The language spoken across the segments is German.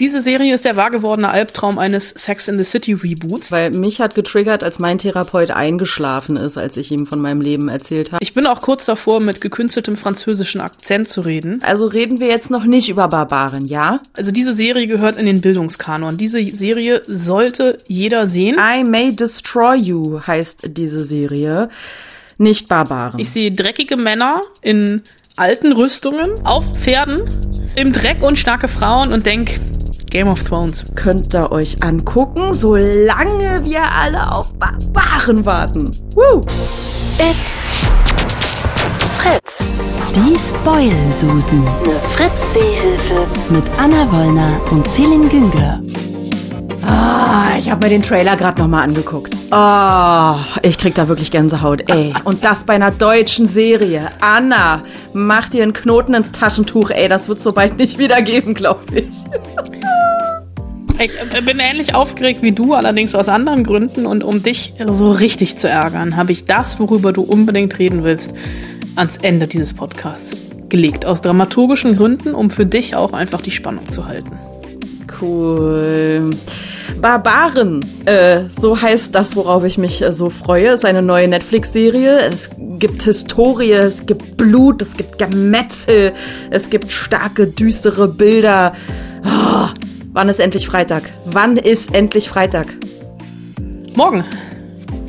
Diese Serie ist der wahr gewordene Albtraum eines Sex in the City Reboots. Weil mich hat getriggert, als mein Therapeut eingeschlafen ist, als ich ihm von meinem Leben erzählt habe. Ich bin auch kurz davor, mit gekünsteltem französischen Akzent zu reden. Also reden wir jetzt noch nicht über Barbaren, ja? Also diese Serie gehört in den Bildungskanon. Diese Serie sollte jeder sehen. I May Destroy You heißt diese Serie. Nicht Barbaren. Ich sehe dreckige Männer in alten Rüstungen, auf Pferden, im Dreck und starke Frauen und denk, Game of Thrones. Könnt ihr euch angucken, solange wir alle auf Barbaren warten. Woo! It's Fritz. Die Spoil-Susen. Eine Fritz-Seehilfe. Mit Anna Wollner und Celine Güngler. Ah, ich habe mir den Trailer gerade nochmal angeguckt. Oh, ich krieg da wirklich Gänsehaut, ey. Und das bei einer deutschen Serie. Anna, mach dir einen Knoten ins Taschentuch, ey. Das wird so bald nicht wieder geben, glaube ich. Ich äh, bin ähnlich aufgeregt wie du, allerdings aus anderen Gründen. Und um dich so richtig zu ärgern, habe ich das, worüber du unbedingt reden willst, ans Ende dieses Podcasts gelegt. Aus dramaturgischen Gründen, um für dich auch einfach die Spannung zu halten. Cool. Barbaren, äh, so heißt das, worauf ich mich äh, so freue, ist eine neue Netflix-Serie. Es gibt Historie, es gibt Blut, es gibt Gemetzel, es gibt starke, düstere Bilder. Oh, wann ist endlich Freitag? Wann ist endlich Freitag? Morgen.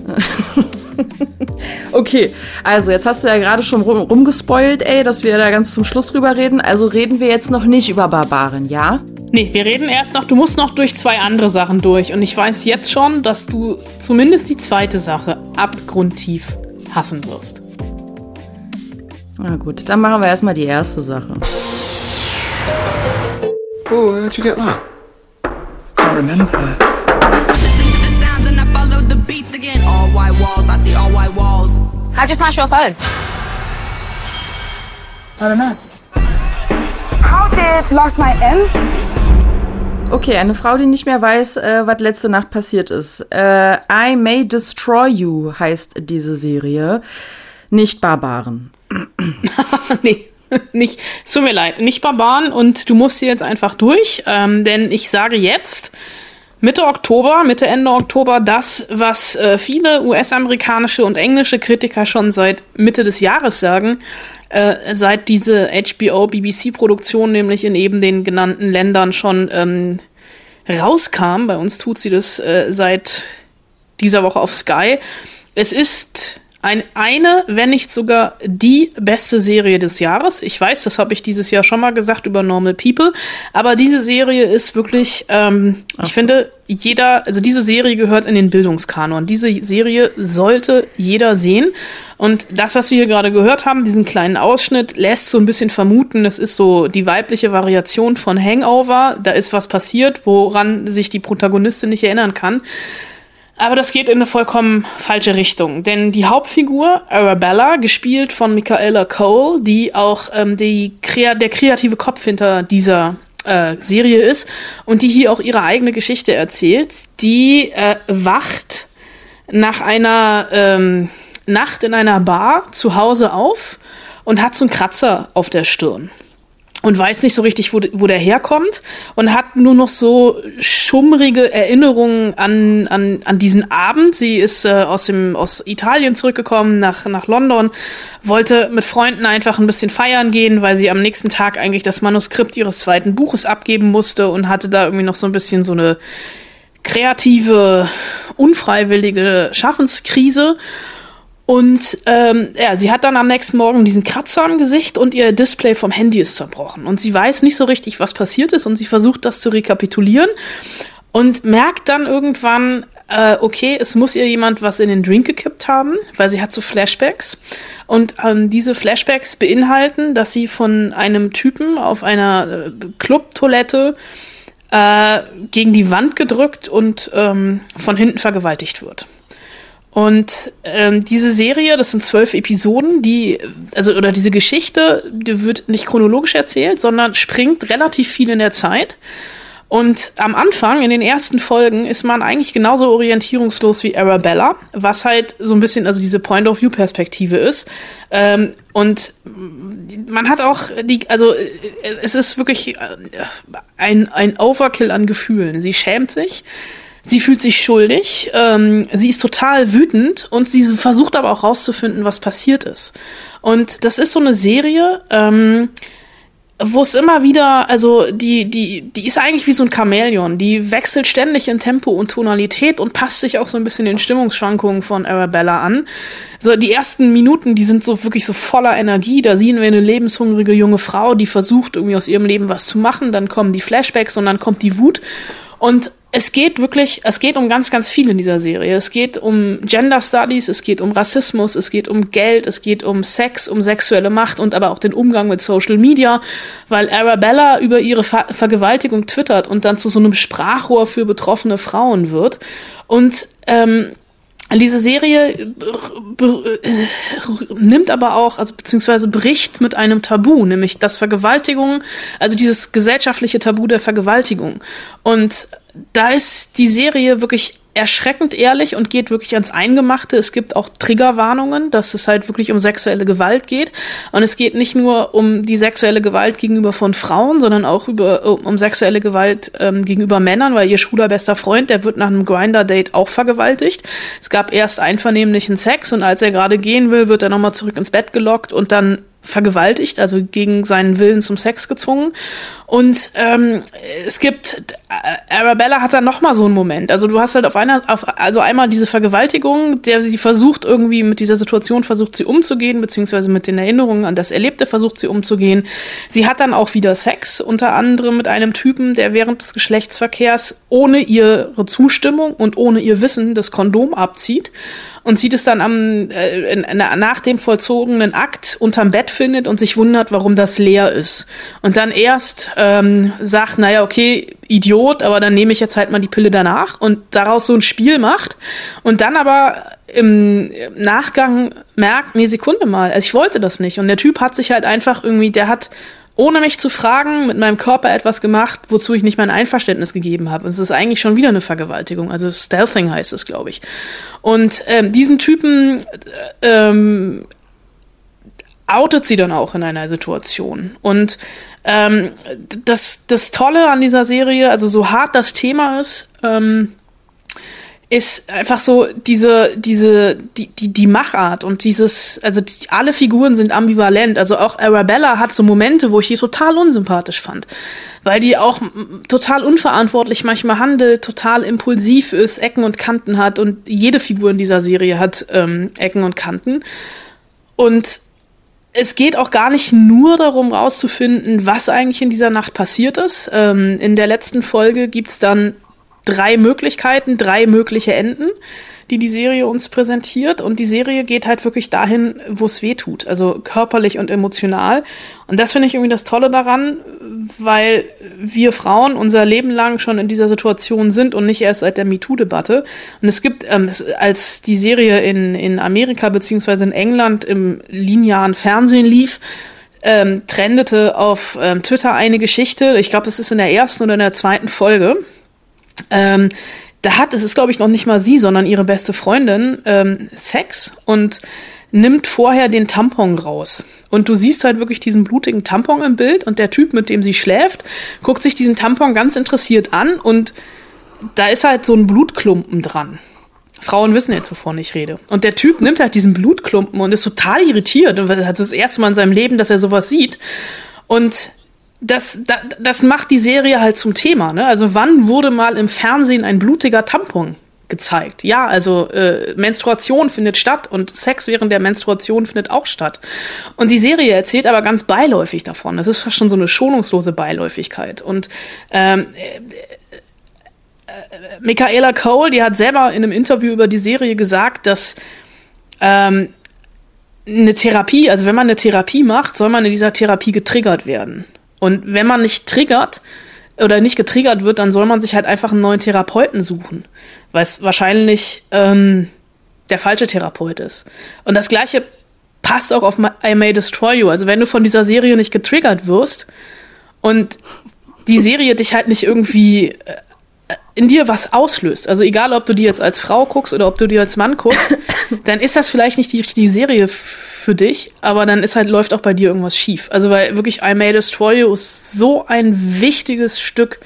okay, also jetzt hast du ja gerade schon rum, rumgespoilt, ey, dass wir da ganz zum Schluss drüber reden. Also reden wir jetzt noch nicht über Barbaren, ja? Nee, wir reden erst noch, du musst noch durch zwei andere Sachen durch. Und ich weiß jetzt schon, dass du zumindest die zweite Sache abgrundtief hassen wirst. Na gut, dann machen wir erstmal die erste Sache. Oh, where'd you get that? Can't remember. Listen to the sounds and I follow the beats again. All white walls, I see all white walls. How'd you smash your phone? I don't know. How did last night end? Okay, eine Frau, die nicht mehr weiß, äh, was letzte Nacht passiert ist. Äh, I May Destroy You heißt diese Serie. Nicht Barbaren. nee. Nicht, es tut mir leid, nicht Barbaren und du musst hier jetzt einfach durch, ähm, denn ich sage jetzt, Mitte Oktober, Mitte Ende Oktober, das, was äh, viele US-amerikanische und englische Kritiker schon seit Mitte des Jahres sagen, äh, seit diese HBO-BBC-Produktion nämlich in eben den genannten Ländern schon ähm, rauskam. Bei uns tut sie das äh, seit dieser Woche auf Sky. Es ist ein, eine, wenn nicht sogar die beste Serie des Jahres. Ich weiß, das habe ich dieses Jahr schon mal gesagt über Normal People, aber diese Serie ist wirklich, ähm, ich so. finde, jeder, also diese Serie gehört in den Bildungskanon. Diese Serie sollte jeder sehen. Und das, was wir hier gerade gehört haben, diesen kleinen Ausschnitt, lässt so ein bisschen vermuten, das ist so die weibliche Variation von Hangover. Da ist was passiert, woran sich die Protagonistin nicht erinnern kann. Aber das geht in eine vollkommen falsche Richtung. Denn die Hauptfigur, Arabella, gespielt von Michaela Cole, die auch ähm, die, der kreative Kopf hinter dieser äh, Serie ist und die hier auch ihre eigene Geschichte erzählt, die äh, wacht nach einer ähm, Nacht in einer Bar zu Hause auf und hat so einen Kratzer auf der Stirn und weiß nicht so richtig, wo, wo der herkommt und hat nur noch so schummrige Erinnerungen an, an, an diesen Abend. Sie ist äh, aus, dem, aus Italien zurückgekommen nach, nach London, wollte mit Freunden einfach ein bisschen feiern gehen, weil sie am nächsten Tag eigentlich das Manuskript ihres zweiten Buches abgeben musste und hatte da irgendwie noch so ein bisschen so eine kreative, unfreiwillige Schaffenskrise und ähm, ja, sie hat dann am nächsten Morgen diesen Kratzer am Gesicht und ihr Display vom Handy ist zerbrochen. Und sie weiß nicht so richtig, was passiert ist und sie versucht das zu rekapitulieren und merkt dann irgendwann, äh, okay, es muss ihr jemand was in den Drink gekippt haben, weil sie hat so Flashbacks. Und ähm, diese Flashbacks beinhalten, dass sie von einem Typen auf einer äh, Clubtoilette äh, gegen die Wand gedrückt und ähm, von hinten vergewaltigt wird. Und ähm, diese Serie, das sind zwölf Episoden, die, also, oder diese Geschichte, die wird nicht chronologisch erzählt, sondern springt relativ viel in der Zeit. Und am Anfang, in den ersten Folgen, ist man eigentlich genauso orientierungslos wie Arabella, was halt so ein bisschen, also diese Point-of-View-Perspektive ist. Ähm, und man hat auch die, also es ist wirklich ein, ein Overkill an Gefühlen. Sie schämt sich. Sie fühlt sich schuldig, ähm, sie ist total wütend und sie versucht aber auch rauszufinden, was passiert ist. Und das ist so eine Serie, ähm, wo es immer wieder, also die, die, die ist eigentlich wie so ein Chamäleon. Die wechselt ständig in Tempo und Tonalität und passt sich auch so ein bisschen den Stimmungsschwankungen von Arabella an. So, die ersten Minuten, die sind so wirklich so voller Energie. Da sehen wir eine lebenshungrige junge Frau, die versucht, irgendwie aus ihrem Leben was zu machen. Dann kommen die Flashbacks und dann kommt die Wut. Und es geht wirklich, es geht um ganz, ganz viel in dieser Serie. Es geht um Gender Studies, es geht um Rassismus, es geht um Geld, es geht um Sex, um sexuelle Macht und aber auch den Umgang mit Social Media, weil Arabella über ihre Ver Vergewaltigung twittert und dann zu so einem Sprachrohr für betroffene Frauen wird. Und ähm, diese Serie nimmt aber auch, also beziehungsweise bricht mit einem Tabu, nämlich das Vergewaltigung, also dieses gesellschaftliche Tabu der Vergewaltigung. Und da ist die Serie wirklich erschreckend ehrlich und geht wirklich ans Eingemachte. Es gibt auch Triggerwarnungen, dass es halt wirklich um sexuelle Gewalt geht. Und es geht nicht nur um die sexuelle Gewalt gegenüber von Frauen, sondern auch über, um sexuelle Gewalt ähm, gegenüber Männern, weil ihr schwuler bester Freund, der wird nach einem Grinder-Date auch vergewaltigt. Es gab erst einvernehmlichen Sex und als er gerade gehen will, wird er nochmal zurück ins Bett gelockt und dann vergewaltigt, also gegen seinen Willen zum Sex gezwungen. Und ähm, es gibt, äh, Arabella hat dann noch mal so einen Moment. Also du hast halt auf einer, auf, also einmal diese Vergewaltigung, der sie versucht irgendwie mit dieser Situation versucht sie umzugehen, beziehungsweise mit den Erinnerungen an das Erlebte versucht sie umzugehen. Sie hat dann auch wieder Sex, unter anderem mit einem Typen, der während des Geschlechtsverkehrs ohne ihre Zustimmung und ohne ihr Wissen das Kondom abzieht und sieht es dann am, äh, in, nach dem vollzogenen Akt unterm Bett findet und sich wundert, warum das leer ist. Und dann erst ähm, sagt, naja, okay, Idiot, aber dann nehme ich jetzt halt mal die Pille danach und daraus so ein Spiel macht und dann aber im Nachgang merkt, nee, Sekunde mal, also ich wollte das nicht. Und der Typ hat sich halt einfach irgendwie, der hat ohne mich zu fragen, mit meinem Körper etwas gemacht, wozu ich nicht mein Einverständnis gegeben habe. Es ist eigentlich schon wieder eine Vergewaltigung. Also Stealthing heißt es, glaube ich. Und ähm, diesen Typen ähm, outet sie dann auch in einer Situation. Und ähm, das, das Tolle an dieser Serie, also so hart das Thema ist, ähm, ist einfach so diese, diese, die, die, die Machart und dieses, also die, alle Figuren sind ambivalent. Also auch Arabella hat so Momente, wo ich die total unsympathisch fand. Weil die auch total unverantwortlich manchmal handelt, total impulsiv ist, Ecken und Kanten hat und jede Figur in dieser Serie hat ähm, Ecken und Kanten. Und es geht auch gar nicht nur darum, rauszufinden, was eigentlich in dieser Nacht passiert ist. Ähm, in der letzten Folge gibt's dann drei Möglichkeiten, drei mögliche Enden, die die Serie uns präsentiert. Und die Serie geht halt wirklich dahin, wo es weh tut, also körperlich und emotional. Und das finde ich irgendwie das Tolle daran, weil wir Frauen unser Leben lang schon in dieser Situation sind und nicht erst seit der MeToo-Debatte. Und es gibt, ähm, als die Serie in, in Amerika beziehungsweise in England im linearen Fernsehen lief, ähm, trendete auf ähm, Twitter eine Geschichte, ich glaube, es ist in der ersten oder in der zweiten Folge, ähm, da hat, es ist glaube ich noch nicht mal sie, sondern ihre beste Freundin ähm, Sex und nimmt vorher den Tampon raus. Und du siehst halt wirklich diesen blutigen Tampon im Bild und der Typ, mit dem sie schläft, guckt sich diesen Tampon ganz interessiert an und da ist halt so ein Blutklumpen dran. Frauen wissen jetzt, wovon ich rede. Und der Typ nimmt halt diesen Blutklumpen und ist total irritiert und hat das erste Mal in seinem Leben, dass er sowas sieht. Und das, das, das macht die Serie halt zum Thema. Ne? Also wann wurde mal im Fernsehen ein blutiger Tampon gezeigt? Ja, also äh, Menstruation findet statt und Sex während der Menstruation findet auch statt. Und die Serie erzählt aber ganz beiläufig davon. Das ist fast schon so eine schonungslose Beiläufigkeit. Und ähm, äh, äh, Michaela Cole, die hat selber in einem Interview über die Serie gesagt, dass ähm, eine Therapie, also wenn man eine Therapie macht, soll man in dieser Therapie getriggert werden. Und wenn man nicht triggert oder nicht getriggert wird, dann soll man sich halt einfach einen neuen Therapeuten suchen, weil es wahrscheinlich ähm, der falsche Therapeut ist. Und das gleiche passt auch auf I May Destroy You. Also wenn du von dieser Serie nicht getriggert wirst und die Serie dich halt nicht irgendwie äh, in dir was auslöst. Also egal, ob du die jetzt als Frau guckst oder ob du die als Mann guckst, dann ist das vielleicht nicht die richtige Serie für dich, aber dann ist halt, läuft auch bei dir irgendwas schief. Also weil wirklich I May Destroy You ist so ein wichtiges Stück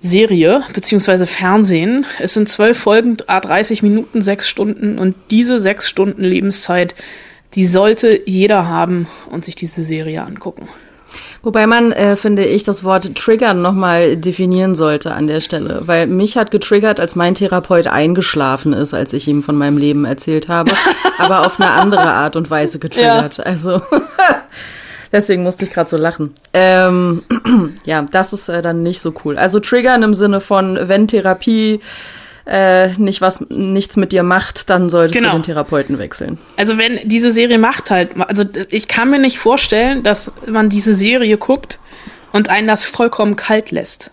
Serie, beziehungsweise Fernsehen. Es sind zwölf Folgen, a 30 Minuten, sechs Stunden und diese sechs Stunden Lebenszeit, die sollte jeder haben und sich diese Serie angucken. Wobei man, äh, finde ich, das Wort triggern nochmal definieren sollte an der Stelle. Weil mich hat getriggert, als mein Therapeut eingeschlafen ist, als ich ihm von meinem Leben erzählt habe. aber auf eine andere Art und Weise getriggert. Also deswegen musste ich gerade so lachen. Ähm, ja, das ist äh, dann nicht so cool. Also triggern im Sinne von, wenn Therapie äh, nicht was nichts mit dir macht, dann solltest Genau. du den Therapeuten wechseln. Also wenn diese Serie macht halt, also ich kann mir nicht vorstellen, dass man diese Serie guckt und einen das vollkommen kalt lässt.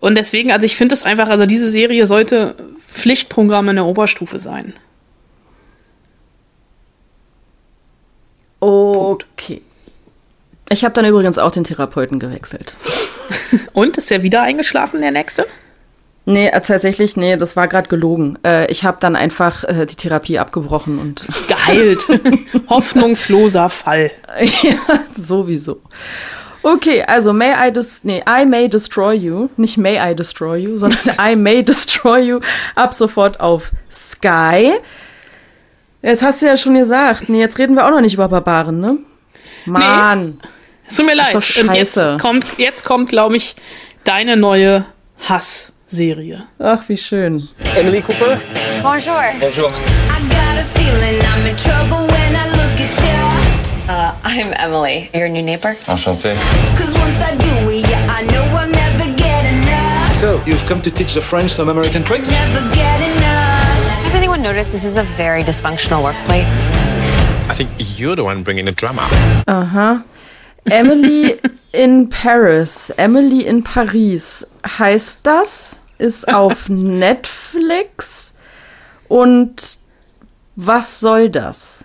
Und deswegen, also ich finde es einfach, also diese Serie sollte Pflichtprogramm in der Oberstufe sein. Okay. Ich habe dann übrigens auch den Therapeuten gewechselt. Und ist der wieder eingeschlafen, der nächste? Nee, äh, tatsächlich, nee, das war gerade gelogen. Äh, ich habe dann einfach äh, die Therapie abgebrochen und Geheilt. Hoffnungsloser Fall. ja, sowieso. Okay, also may I dis nee, I may destroy you, nicht may I destroy you, sondern I may destroy you ab sofort auf Sky. Jetzt hast du ja schon gesagt, nee, jetzt reden wir auch noch nicht über Barbaren, ne? Mann. Es tut mir leid. doch Und jetzt scheiße. kommt, jetzt kommt, glaube ich, deine neue Hassserie. Ach, wie schön. Emily Cooper? Bonjour. Bonjour. I got a feeling I'm in trouble when I look at you. Uh, I'm Emily, your new neighbor. Enchanté. Cause once I do it, yeah, I know I'll never get enough. So, you've come to teach the French some American tricks? Never get enough. Has anyone noticed this is a very dysfunctional workplace? I think you're the one bringing the drama. Uh huh. Emily in Paris, Emily in Paris heißt das, ist auf Netflix und was soll das?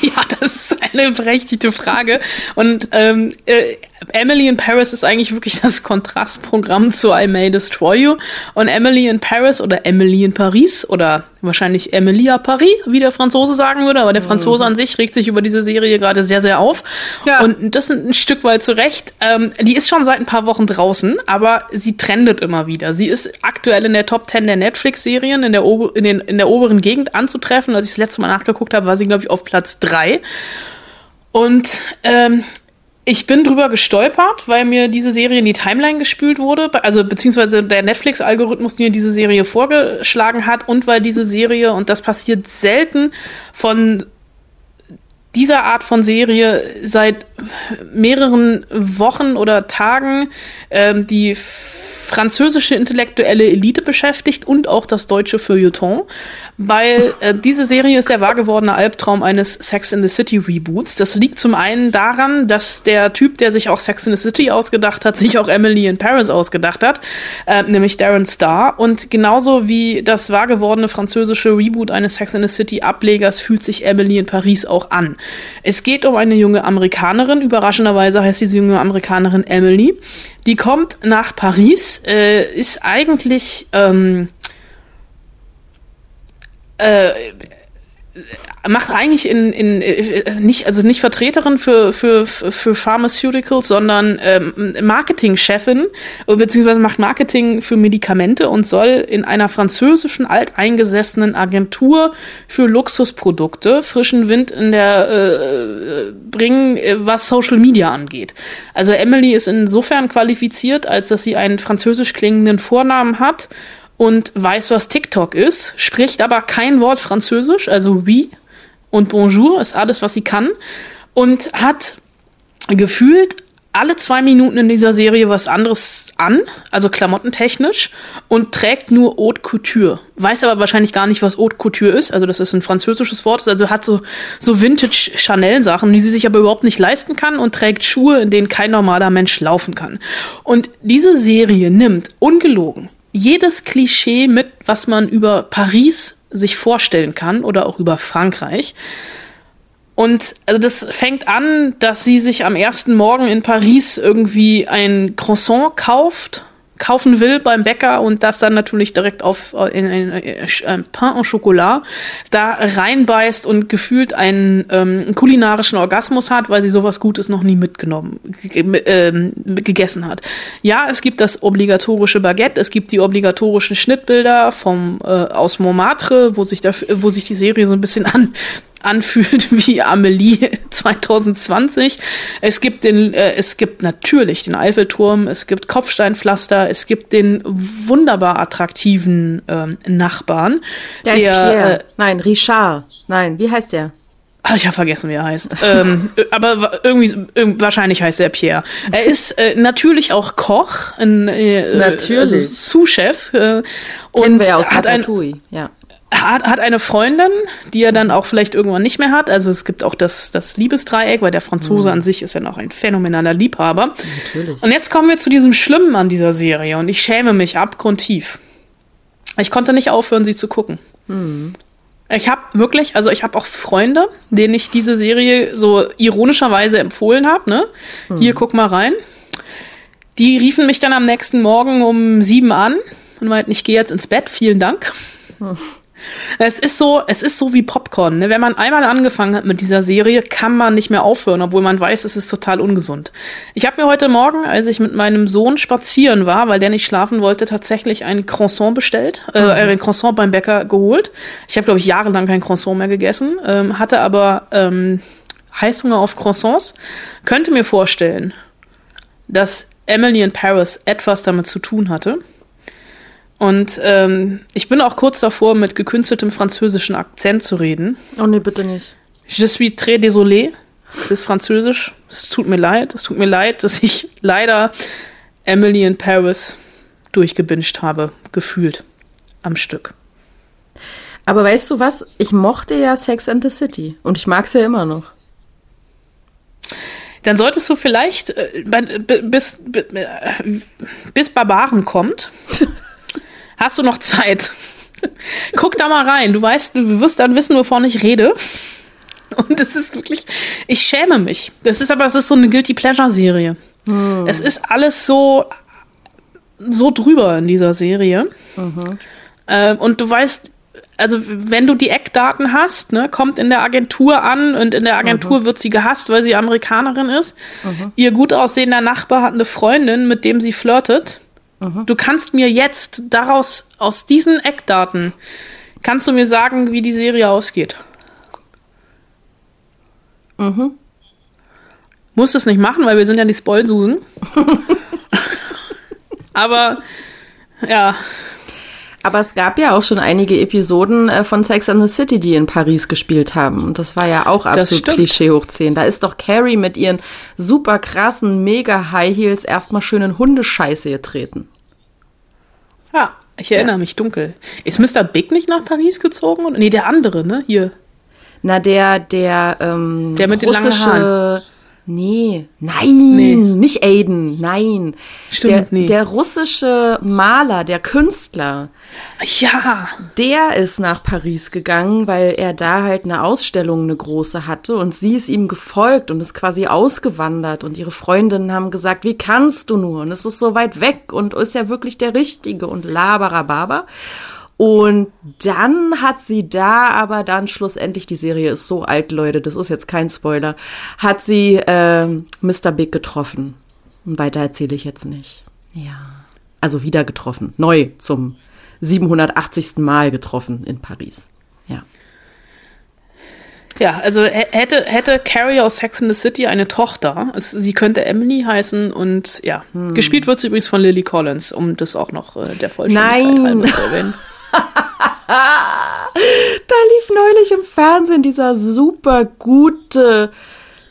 Ja, das ist eine berechtigte Frage. Und ähm, äh, Emily in Paris ist eigentlich wirklich das Kontrastprogramm zu I May Destroy You. Und Emily in Paris oder Emily in Paris oder wahrscheinlich Emilia Paris, wie der Franzose sagen würde. Aber der Franzose an sich regt sich über diese Serie gerade sehr, sehr auf. Ja. Und das ein Stück weit zu Recht. Ähm, die ist schon seit ein paar Wochen draußen, aber sie trendet immer wieder. Sie ist aktuell in der Top 10 der Netflix-Serien in, der Ober- in, den, in der oberen Gegend anzutreffen. Als ich das letzte Mal nachgeguckt habe, war sie, glaube ich, auf Platz 3. Und ähm, ich bin drüber gestolpert, weil mir diese Serie in die Timeline gespült wurde, also beziehungsweise der Netflix-Algorithmus mir diese Serie vorgeschlagen hat und weil diese Serie, und das passiert selten von dieser Art von Serie seit mehreren Wochen oder Tagen ähm, die französische intellektuelle Elite beschäftigt und auch das deutsche Feuilleton, weil äh, diese Serie ist der wahr gewordene Albtraum eines Sex in the City Reboots. Das liegt zum einen daran, dass der Typ, der sich auch Sex in the City ausgedacht hat, sich auch Emily in Paris ausgedacht hat, äh, nämlich Darren Star. Und genauso wie das wahr gewordene französische Reboot eines Sex in the City Ablegers fühlt sich Emily in Paris auch an. Es geht um eine junge Amerikanerin, überraschenderweise heißt diese junge Amerikanerin Emily. Die kommt nach Paris, äh, ist eigentlich ähm, äh, macht eigentlich in, in äh, nicht also nicht Vertreterin für für für Pharmaceuticals, sondern ähm, Marketingchefin beziehungsweise macht Marketing für Medikamente und soll in einer französischen alteingesessenen Agentur für Luxusprodukte frischen Wind in der äh, bringen, äh, was Social Media angeht. Also Emily ist insofern qualifiziert, als dass sie einen französisch klingenden Vornamen hat und weiß, was TikTok ist, spricht aber kein Wort Französisch, also oui und bonjour ist alles, was sie kann und hat gefühlt alle zwei Minuten in dieser Serie was anderes an, also klamottentechnisch, und trägt nur Haute Couture. Weiß aber wahrscheinlich gar nicht, was Haute Couture ist. Also das ist ein französisches Wort, also hat so, so Vintage Chanel-Sachen, die sie sich aber überhaupt nicht leisten kann und trägt Schuhe, in denen kein normaler Mensch laufen kann. Und diese Serie nimmt, ungelogen, jedes Klischee mit, was man über Paris sich vorstellen kann oder auch über Frankreich. Und also das fängt an, dass sie sich am ersten Morgen in Paris irgendwie ein Croissant kauft, kaufen will beim Bäcker und das dann natürlich direkt auf äh, in, in, in, in Pain au Chocolat da reinbeißt und gefühlt einen ähm, kulinarischen Orgasmus hat, weil sie sowas Gutes noch nie mitgenommen, ähm, gegessen hat. Ja, es gibt das obligatorische Baguette, es gibt die obligatorischen Schnittbilder vom äh, aus Montmartre, wo sich da, wo sich die Serie so ein bisschen an anfühlt wie Amelie 2020. Es gibt den, äh, es gibt natürlich den Eiffelturm, es gibt Kopfsteinpflaster, es gibt den wunderbar attraktiven ähm, Nachbarn. Der, der ist Pierre. Äh, Nein, Richard. Nein, wie heißt der? Ach, ich habe vergessen, wie er heißt. ähm, aber irgendwie, wahrscheinlich heißt er Pierre. Er ist äh, natürlich auch Koch, ein äh, natürlich. Also Sous-Chef. Äh, Kennen und wir aus hat ein, Ratatouille, ja hat, hat eine Freundin, die er dann auch vielleicht irgendwann nicht mehr hat. Also es gibt auch das, das Liebesdreieck, weil der Franzose Mhm. an sich ist ja noch ein phänomenaler Liebhaber. Natürlich. Und jetzt kommen wir zu diesem Schlimmen an dieser Serie und ich schäme mich abgrundtief. Ich konnte nicht aufhören, sie zu gucken. Mhm. Ich habe wirklich, also ich habe auch Freunde, denen ich diese Serie so ironischerweise empfohlen habe. Ne? Mhm. Hier, guck mal rein. Die riefen mich dann am nächsten Morgen um sieben an und meinten, ich gehe jetzt ins Bett, vielen Dank. Es ist so, es ist so wie Popcorn. Ne? Wenn man einmal angefangen hat mit dieser Serie, kann man nicht mehr aufhören, obwohl man weiß, es ist total ungesund. Ich habe mir heute Morgen, als ich mit meinem Sohn spazieren war, weil der nicht schlafen wollte, tatsächlich ein Croissant bestellt, äh, ein Croissant beim Bäcker geholt. Ich habe, glaube ich, jahrelang kein Croissant mehr gegessen, ähm, hatte aber ähm, Heißhunger auf Croissants. Könnte mir vorstellen, dass Emily in Paris etwas damit zu tun hatte. Und ähm, ich bin auch kurz davor, mit gekünsteltem französischen Akzent zu reden. Oh nee, bitte nicht. Je suis très désolé. Das ist Französisch. Es tut mir leid. Es tut mir leid, dass ich leider Emily in Paris durchgebinged habe, gefühlt am Stück. Aber weißt du was? Ich mochte ja Sex and the City und ich mag es ja immer noch. Dann solltest du vielleicht, äh, bis, b- äh, bis Barbaren kommt, hast du noch Zeit. Guck da mal rein. Du weißt, du wirst dann wissen, wovon ich rede. Und es ist wirklich, ich schäme mich. Das ist aber, es ist so eine Guilty Pleasure Serie. Es ist alles so, so drüber in dieser Serie. Ähm, und du weißt, also wenn du die Eckdaten hast, ne, kommt in der Agentur an und in der Agentur wird sie gehasst, weil sie Amerikanerin ist. Ihr gut aussehender Nachbar hat eine Freundin, mit dem sie flirtet. Du kannst mir jetzt daraus, aus diesen Eckdaten, kannst du mir sagen, wie die Serie ausgeht. Muss es nicht machen, weil wir sind ja die Spoilsusen. Aber ja, Aber es gab ja auch schon einige Episoden äh, von Sex and the City, die in Paris gespielt haben. Und das war ja auch absolut. Klischee hoch 10. Da ist doch Carrie mit ihren super krassen, mega High Heels erstmal schön in Hundescheiße getreten. Ja, ich erinnere mich dunkel. Ist Mr. Big nicht nach Paris gezogen? Nee, der andere, ne? Hier. Na, der, der, ähm, Der mit den langen russische, Haaren. Nee, nein, Nee. nicht Aiden, nein. Stimmt, der, nee. der russische Maler, der Künstler, Ja, der ist nach Paris gegangen, weil er da halt eine Ausstellung, eine große hatte und sie ist ihm gefolgt und ist quasi ausgewandert und ihre Freundinnen haben gesagt, wie kannst du nur? Und es ist so weit weg und ist ja wirklich der Richtige und laberababa. Und dann hat sie da aber dann schlussendlich, die Serie ist so alt, Leute, das ist jetzt kein Spoiler, hat sie ähm, Mr. Big getroffen. Und weiter erzähle ich jetzt nicht. Ja. Also wieder getroffen. Neu zum 780. Mal getroffen in Paris. Ja. Ja, also hä- hätte, hätte Carrie aus Sex in the City eine Tochter, es, sie könnte Emily heißen und ja, Hm. gespielt wird sie übrigens von Lily Collins, um das auch noch äh, der Vollständigkeit Nein. halber zu erwähnen. Da lief neulich im Fernsehen dieser super gute,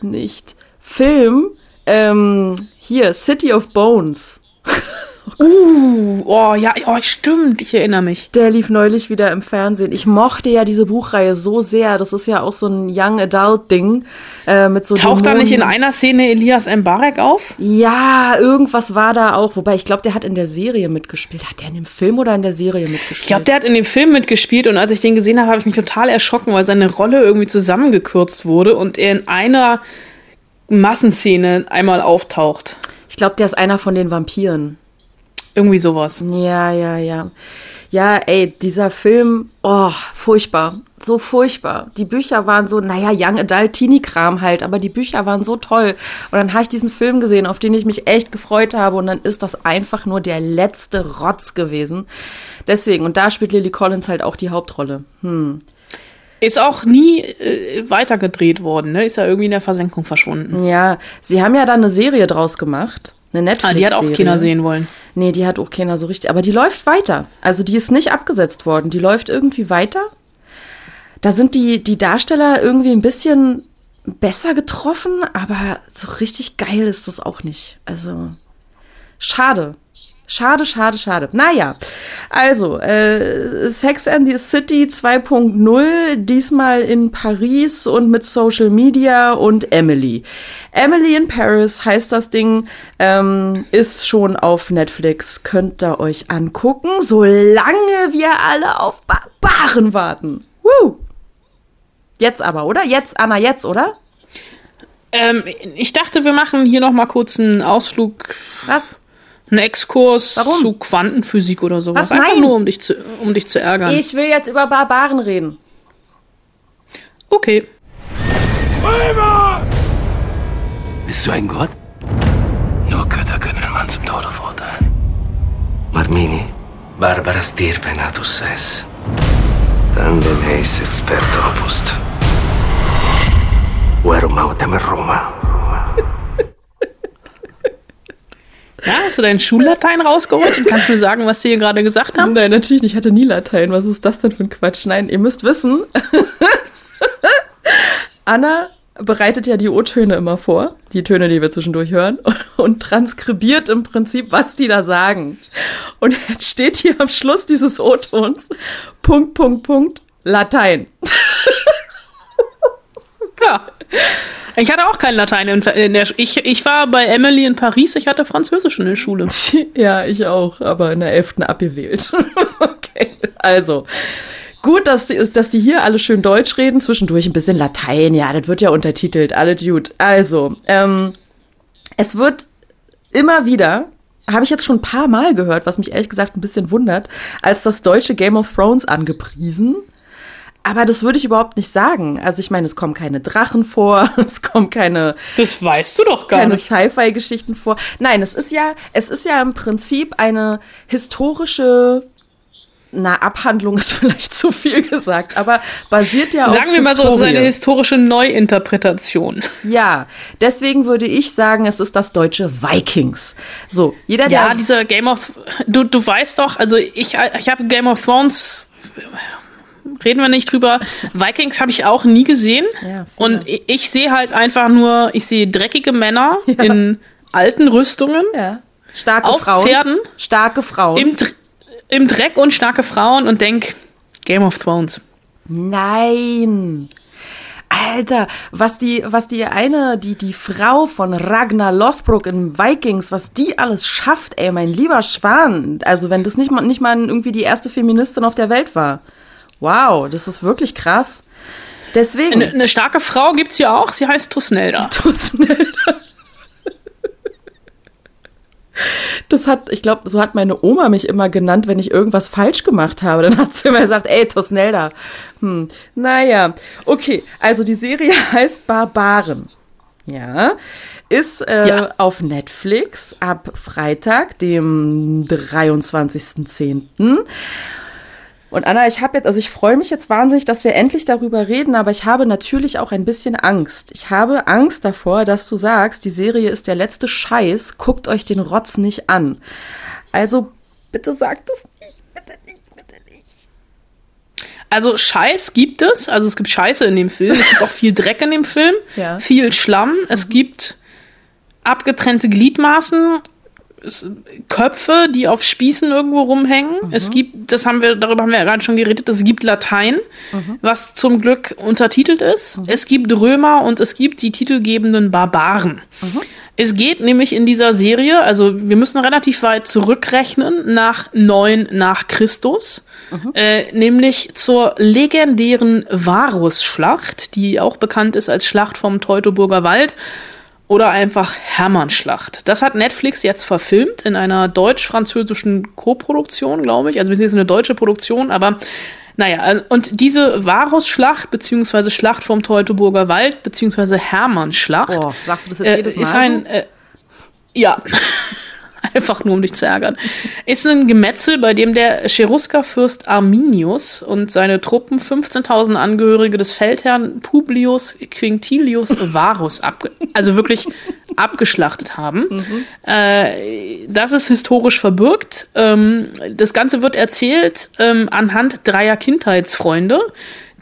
nicht, Film, ähm, hier, City of Bones. Uh, oh ja, oh, stimmt, ich erinnere mich. Der lief neulich wieder im Fernsehen. Ich mochte ja diese Buchreihe so sehr. Das ist ja auch so ein Young Adult Ding äh, mit so Taucht da Dämonen. nicht in einer Szene Elias Mbarek auf? Ja, irgendwas war da auch. Wobei ich glaube, der hat in der Serie mitgespielt. Hat der in dem Film oder in der Serie mitgespielt? Ich glaube, der hat in dem Film mitgespielt und als ich den gesehen habe, habe ich mich total erschrocken, weil seine Rolle irgendwie zusammengekürzt wurde und er in einer Massenszene einmal auftaucht. ich glaube, der ist einer von den Vampiren. Irgendwie sowas. Ja, ja, ja. Ja, ey, dieser Film, oh, furchtbar. So furchtbar. Die Bücher waren so, naja, Young Adult Teenie-Kram halt, aber die Bücher waren so toll. Und dann habe ich diesen Film gesehen, auf den ich mich echt gefreut habe. Und dann ist das einfach nur der letzte Rotz gewesen. Deswegen, und da spielt Lily Collins halt auch die Hauptrolle. Hm. Ist auch nie äh, weitergedreht worden, ne? Ist ja irgendwie in der Versenkung verschwunden. Ja, sie haben ja dann eine Serie draus gemacht. Eine netflix Ah, die hat auch keiner sehen wollen. Nee, die hat auch keiner so richtig. Aber die läuft weiter. Also die ist nicht abgesetzt worden. Die läuft irgendwie weiter. Da sind die, die Darsteller irgendwie ein bisschen besser getroffen, aber so richtig geil ist das auch nicht. Also schade. Schade, schade, schade. Naja, also äh, Sex and the City 2.0, diesmal in Paris und mit Social Media und Emily. Emily in Paris heißt das Ding, ähm, ist schon auf Netflix, könnt ihr euch angucken, solange wir alle auf Barbaren warten. Woo! Jetzt aber, oder? Jetzt, Anna, jetzt, oder? Ähm, ich dachte, wir machen hier noch mal kurz einen Ausflug, Was? Einen Exkurs Warum? zu Quantenphysik oder sowas. Was? Einfach Nein. nur, um dich zu, um dich zu ärgern. Ich will jetzt über Barbaren reden. okay. Bist du ein Gott? Nur Götter können einen Mann zum Tode verurteilen. Marmini, Barbara stirpe natus es. Tandem eis experto opust. Verum autem Roma. Ja, hast du deinen Schullatein rausgeholt und kannst mir sagen, was sie hier gerade gesagt haben? Nein, natürlich nicht. Ich hatte nie Latein. Was ist das denn für ein Quatsch? Nein, ihr müsst wissen, Anna bereitet ja die O-Töne immer vor, die Töne, die wir zwischendurch hören, und transkribiert im Prinzip, was die da sagen. Und jetzt steht hier am Schluss dieses O-Tons Punkt, Punkt, Punkt, Latein. Ja. Ich hatte auch kein Latein in, der Sch ich, ich war bei Emily in Paris, ich hatte Französisch in der Schule. Ja, ich auch, aber in der 11. abgewählt. okay, also. Gut, dass die, dass die hier alle schön Deutsch reden, zwischendurch ein bisschen Latein, ja, das wird ja untertitelt, alle Dude. Also, ähm, es wird immer wieder, habe ich jetzt schon ein paar Mal gehört, was mich ehrlich gesagt ein bisschen wundert, als das deutsche Game of Thrones angepriesen. Aber das würde ich überhaupt nicht sagen. Also ich meine, es kommen keine Drachen vor, es kommen keine Das weißt du doch gar keine nicht. Sci-Fi-Geschichten vor. Nein, es ist ja, es ist ja im Prinzip eine historische, na, Abhandlung ist vielleicht zu viel gesagt, aber basiert ja auf Sagen wir mal so, es ist Historie. eine historische Neuinterpretation. Ja, deswegen würde ich sagen, es ist das deutsche Vikings. So, jeder, der Ja, dieser Game of du du weißt doch, also ich ich habe Game of Thrones reden wir nicht drüber. Vikings habe ich auch nie gesehen Ja, und ich, ich sehe halt einfach nur, ich sehe dreckige Männer in alten Rüstungen ja, starke auf Frauen, Pferden starke Frauen. im, im Dreck und starke Frauen und denk Game of Thrones. Nein. Alter, was die, was die eine, die, die Frau von Ragnar Lothbrok in Vikings, was die alles schafft, ey, mein lieber Schwan. Also, wenn das nicht mal, nicht mal irgendwie die erste Feministin auf der Welt war. Wow, das ist wirklich krass. Deswegen. Eine, eine starke Frau gibt's hier auch, sie heißt Tusnelda. Tusnelda. Das hat, ich glaube, so hat meine Oma mich immer genannt, wenn ich irgendwas falsch gemacht habe. Dann hat sie immer gesagt, ey, Tosnelda. Hm, naja, okay. Also die Serie heißt Barbaren. Ja, ist äh, Ja. auf Netflix ab Freitag, dem 23.10. Und Anna, ich habe jetzt, also ich freue mich jetzt wahnsinnig, dass wir endlich darüber reden, aber ich habe natürlich auch ein bisschen Angst. Ich habe Angst davor, dass du sagst, die Serie ist der letzte Scheiß, guckt euch den Rotz nicht an. Also bitte sagt es nicht, bitte nicht, bitte nicht. Also Scheiß gibt es, also es gibt Scheiße in dem Film, es gibt auch viel Dreck in dem Film, Ja. viel Schlamm, es gibt abgetrennte Gliedmaßen, Köpfe, die auf Spießen irgendwo rumhängen. Es gibt, das haben wir, darüber haben wir ja gerade schon geredet, es gibt Latein, was zum Glück untertitelt ist. Es gibt Römer und es gibt die titelgebenden Barbaren. Es geht nämlich in dieser Serie, also wir müssen relativ weit zurückrechnen, nach 9 nach Christus, äh, nämlich zur legendären Varusschlacht, die auch bekannt ist als Schlacht vom Teutoburger Wald oder einfach Hermannschlacht. Das hat Netflix jetzt verfilmt in einer deutsch-französischen Koproduktion, glaube ich. Also wir sind jetzt eine deutsche Produktion, aber naja, und diese Varusschlacht, beziehungsweise Schlacht vom Teutoburger Wald, beziehungsweise Hermannschlacht, Oh, sagst du das jetzt äh, jedes Mal? ist ein, äh, ja, einfach nur um dich zu ärgern, ist ein Gemetzel, bei dem der Cherusker-Fürst Arminius und seine Truppen 15.000 Angehörige des Feldherrn Publius Quintilius Varus, abge also wirklich abgeschlachtet haben. Äh, das ist historisch verbürgt. Ähm, das Ganze wird erzählt ähm, anhand dreier Kindheitsfreunde,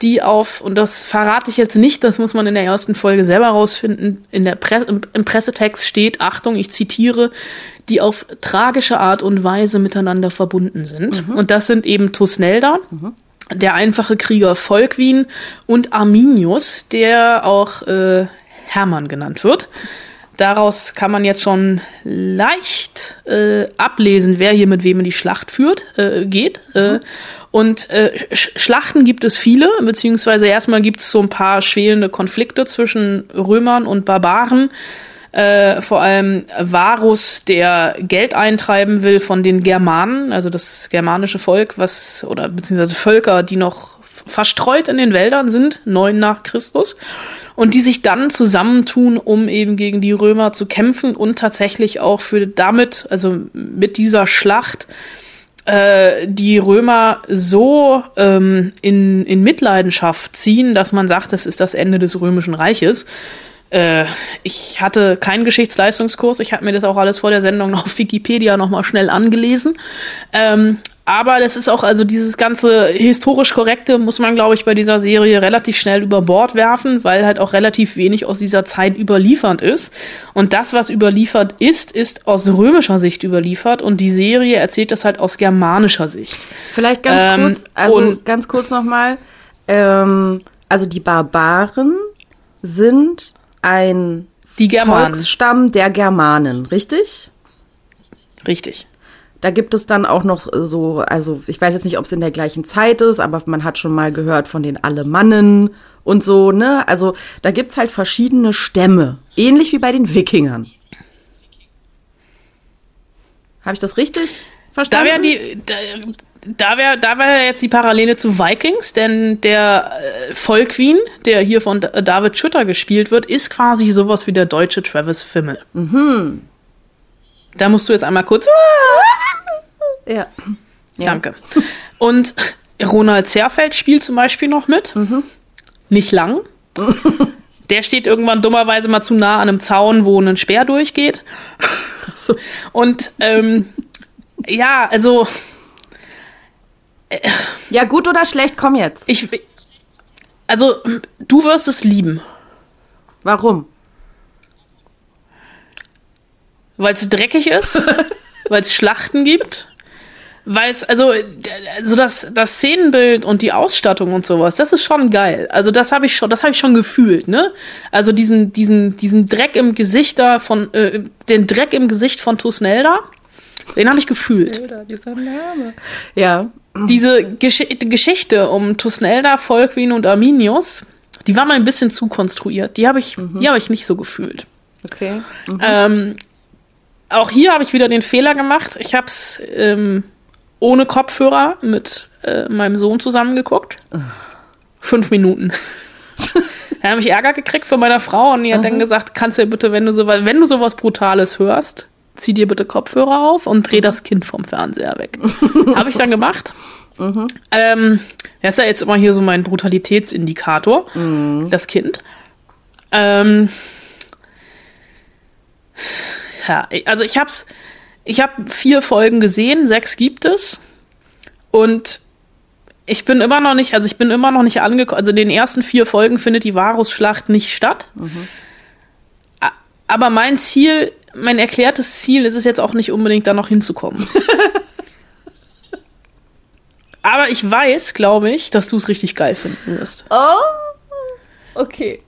die auf, und das verrate ich jetzt nicht, das muss man in der ersten Folge selber rausfinden, in der Pre im, im Pressetext steht, Achtung, ich zitiere, die auf tragische Art und Weise miteinander verbunden sind. Und das sind eben Tusnelda, der einfache Krieger Volkwin und Arminius, der auch äh, Hermann genannt wird. Daraus kann man jetzt schon leicht äh, ablesen, wer hier mit wem in die Schlacht führt, äh, geht. Äh, und äh, Sch Schlachten gibt es viele, beziehungsweise erstmal gibt es so ein paar schwelende Konflikte zwischen Römern und Barbaren. Äh, vor allem Varus, der Geld eintreiben will von den Germanen, also das germanische Volk, was, oder beziehungsweise Völker, die noch verstreut in den Wäldern sind, neun nach Christus, und die sich dann zusammentun, um eben gegen die Römer zu kämpfen und tatsächlich auch für damit, also mit dieser Schlacht, äh, die Römer so ähm, in, in Mitleidenschaft ziehen, dass man sagt, das ist das Ende des römischen Reiches. Äh, ich hatte keinen Geschichtsleistungskurs, ich habe mir das auch alles vor der Sendung auf Wikipedia nochmal schnell angelesen. Ähm, aber das ist auch, also dieses ganze historisch korrekte muss man, glaube ich, bei dieser Serie relativ schnell über Bord werfen, weil halt auch relativ wenig aus dieser Zeit überliefert ist. Und das, was überliefert ist, ist aus römischer Sicht überliefert und die Serie erzählt das halt aus germanischer Sicht. Vielleicht ganz Ähm, kurz, also ganz kurz nochmal. Ähm, also die Barbaren sind ein Die Germanen. Volksstamm der Germanen, richtig? Richtig. Da gibt es dann auch noch so, also ich weiß jetzt nicht, ob es in der gleichen Zeit ist, aber man hat schon mal gehört von den Alemannen und so, ne? Also da gibt's halt verschiedene Stämme, ähnlich wie bei den Wikingern. Habe ich das richtig Da verstanden? wäre die, da, da wäre da wär jetzt die Parallele zu Vikings, denn der äh, Volkwin, der hier von Da- David Schütter gespielt wird, ist quasi sowas wie der deutsche Travis Fimmel. Mhm. Da musst du jetzt einmal kurz. ja. Ja. Danke. Und Ronald Zerfeld spielt zum Beispiel noch mit. Nicht lang. Der steht irgendwann dummerweise mal zu nah an einem Zaun, wo ein Speer durchgeht. So. Und ähm, ja, also Ja, gut oder schlecht, komm jetzt. ich. Also, du wirst es lieben. Warum? Weil es dreckig ist, weil es Schlachten gibt, weil es, also, also das, das Szenenbild und die Ausstattung und sowas, das ist schon geil. Also das habe ich schon, das habe ich schon gefühlt, ne? Also diesen, diesen, diesen Dreck im Gesicht da von, äh, den Dreck im Gesicht von Tusnelda, den habe ich gefühlt. Ja. Diese Gesch Geschichte um Tusnelda, Volkwin und Arminius, die war mal ein bisschen zu konstruiert. Die habe ich, die habe ich nicht so gefühlt. Okay. Ähm, auch hier habe ich wieder den Fehler gemacht. Ich habe es ähm, ohne Kopfhörer mit äh, meinem Sohn zusammengeguckt. Fünf Minuten. da habe ich Ärger gekriegt von meiner Frau und die hat dann gesagt, kannst du bitte, wenn du sowas, wenn du sowas Brutales hörst, zieh dir bitte Kopfhörer auf und dreh das Kind vom Fernseher weg. habe ich dann gemacht. Ähm, das ist ja jetzt immer hier so mein Brutalitätsindikator, das Kind. Ähm, ja, also ich hab's, ich habe vier Folgen gesehen, sechs gibt es. Und ich bin immer noch nicht, also ich bin immer noch nicht angekommen. Also in den ersten vier Folgen findet die Varusschlacht nicht statt. A- Aber mein Ziel mein erklärtes Ziel ist es jetzt auch nicht unbedingt, da noch hinzukommen. Aber ich weiß, glaube ich, dass du es richtig geil finden wirst. Oh, okay.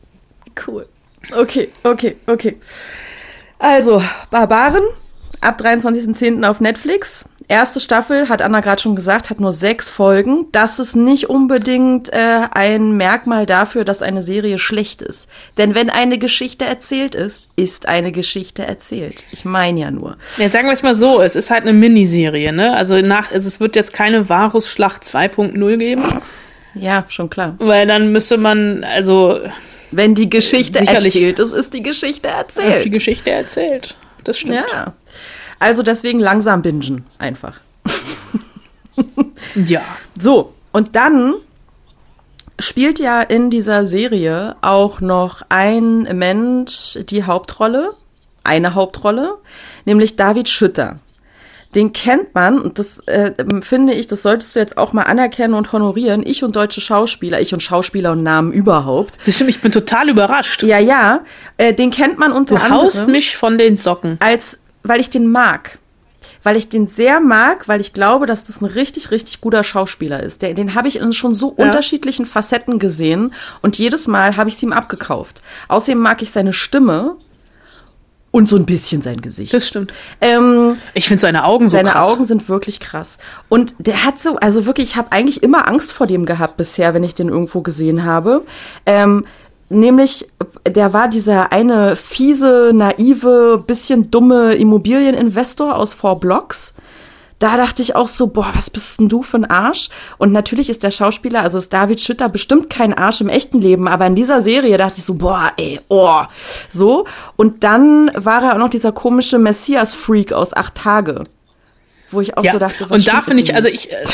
Cool. Okay, okay, okay. Also, Barbaren, ab 23.10. auf Netflix. Erste Staffel, hat Anna gerade schon gesagt, hat nur sechs Folgen. Das ist nicht unbedingt äh, ein Merkmal dafür, dass eine Serie schlecht ist. Denn wenn eine Geschichte erzählt ist, ist eine Geschichte erzählt. Ich meine ja nur. Ja, sagen wir es mal so, es ist halt eine Miniserie, ne? Also nach, es wird jetzt keine Varus-Schlacht 2.0 geben. Ja, schon klar. Weil dann müsste man, also. Wenn die Geschichte erzählt ist, ist die Geschichte erzählt. Die Geschichte erzählt. Das stimmt. Ja. Also deswegen langsam bingen, einfach. ja. So, und dann spielt ja in dieser Serie auch noch ein Mensch die Hauptrolle, eine Hauptrolle, nämlich David Schütter. Den kennt man, und das äh, finde ich, das solltest du jetzt auch mal anerkennen und honorieren. Ich und deutsche Schauspieler, ich und Schauspieler und Namen überhaupt. Das stimmt, ich bin total überrascht. Ja, ja. Äh, den kennt man unter du anderem. Du haust mich von den Socken. Als, weil ich den mag. Weil ich den sehr mag, weil ich glaube, dass das ein richtig, richtig guter Schauspieler ist. Der, den habe ich in schon so ja. unterschiedlichen Facetten gesehen und jedes Mal habe ich es ihm abgekauft. Außerdem mag ich seine Stimme und so ein bisschen sein Gesicht. Das stimmt. Ähm, ich finde seine Augen so seine krass. Seine Augen sind wirklich krass. Und der hat so, also wirklich, ich habe eigentlich immer Angst vor dem gehabt bisher, wenn ich den irgendwo gesehen habe. Ähm, nämlich, der war dieser eine fiese, naive, bisschen dumme Immobilieninvestor aus Four Blocks da dachte ich auch so, boah, was bist denn du für ein Arsch? Und natürlich ist der Schauspieler, also ist David Schütter bestimmt kein Arsch im echten Leben, aber in dieser Serie dachte ich so, boah, ey, oh, so. Und dann war er auch noch dieser komische Messias-Freak aus Acht Tage, wo ich auch ja. so dachte, was Und da finde ich, also ich, äh,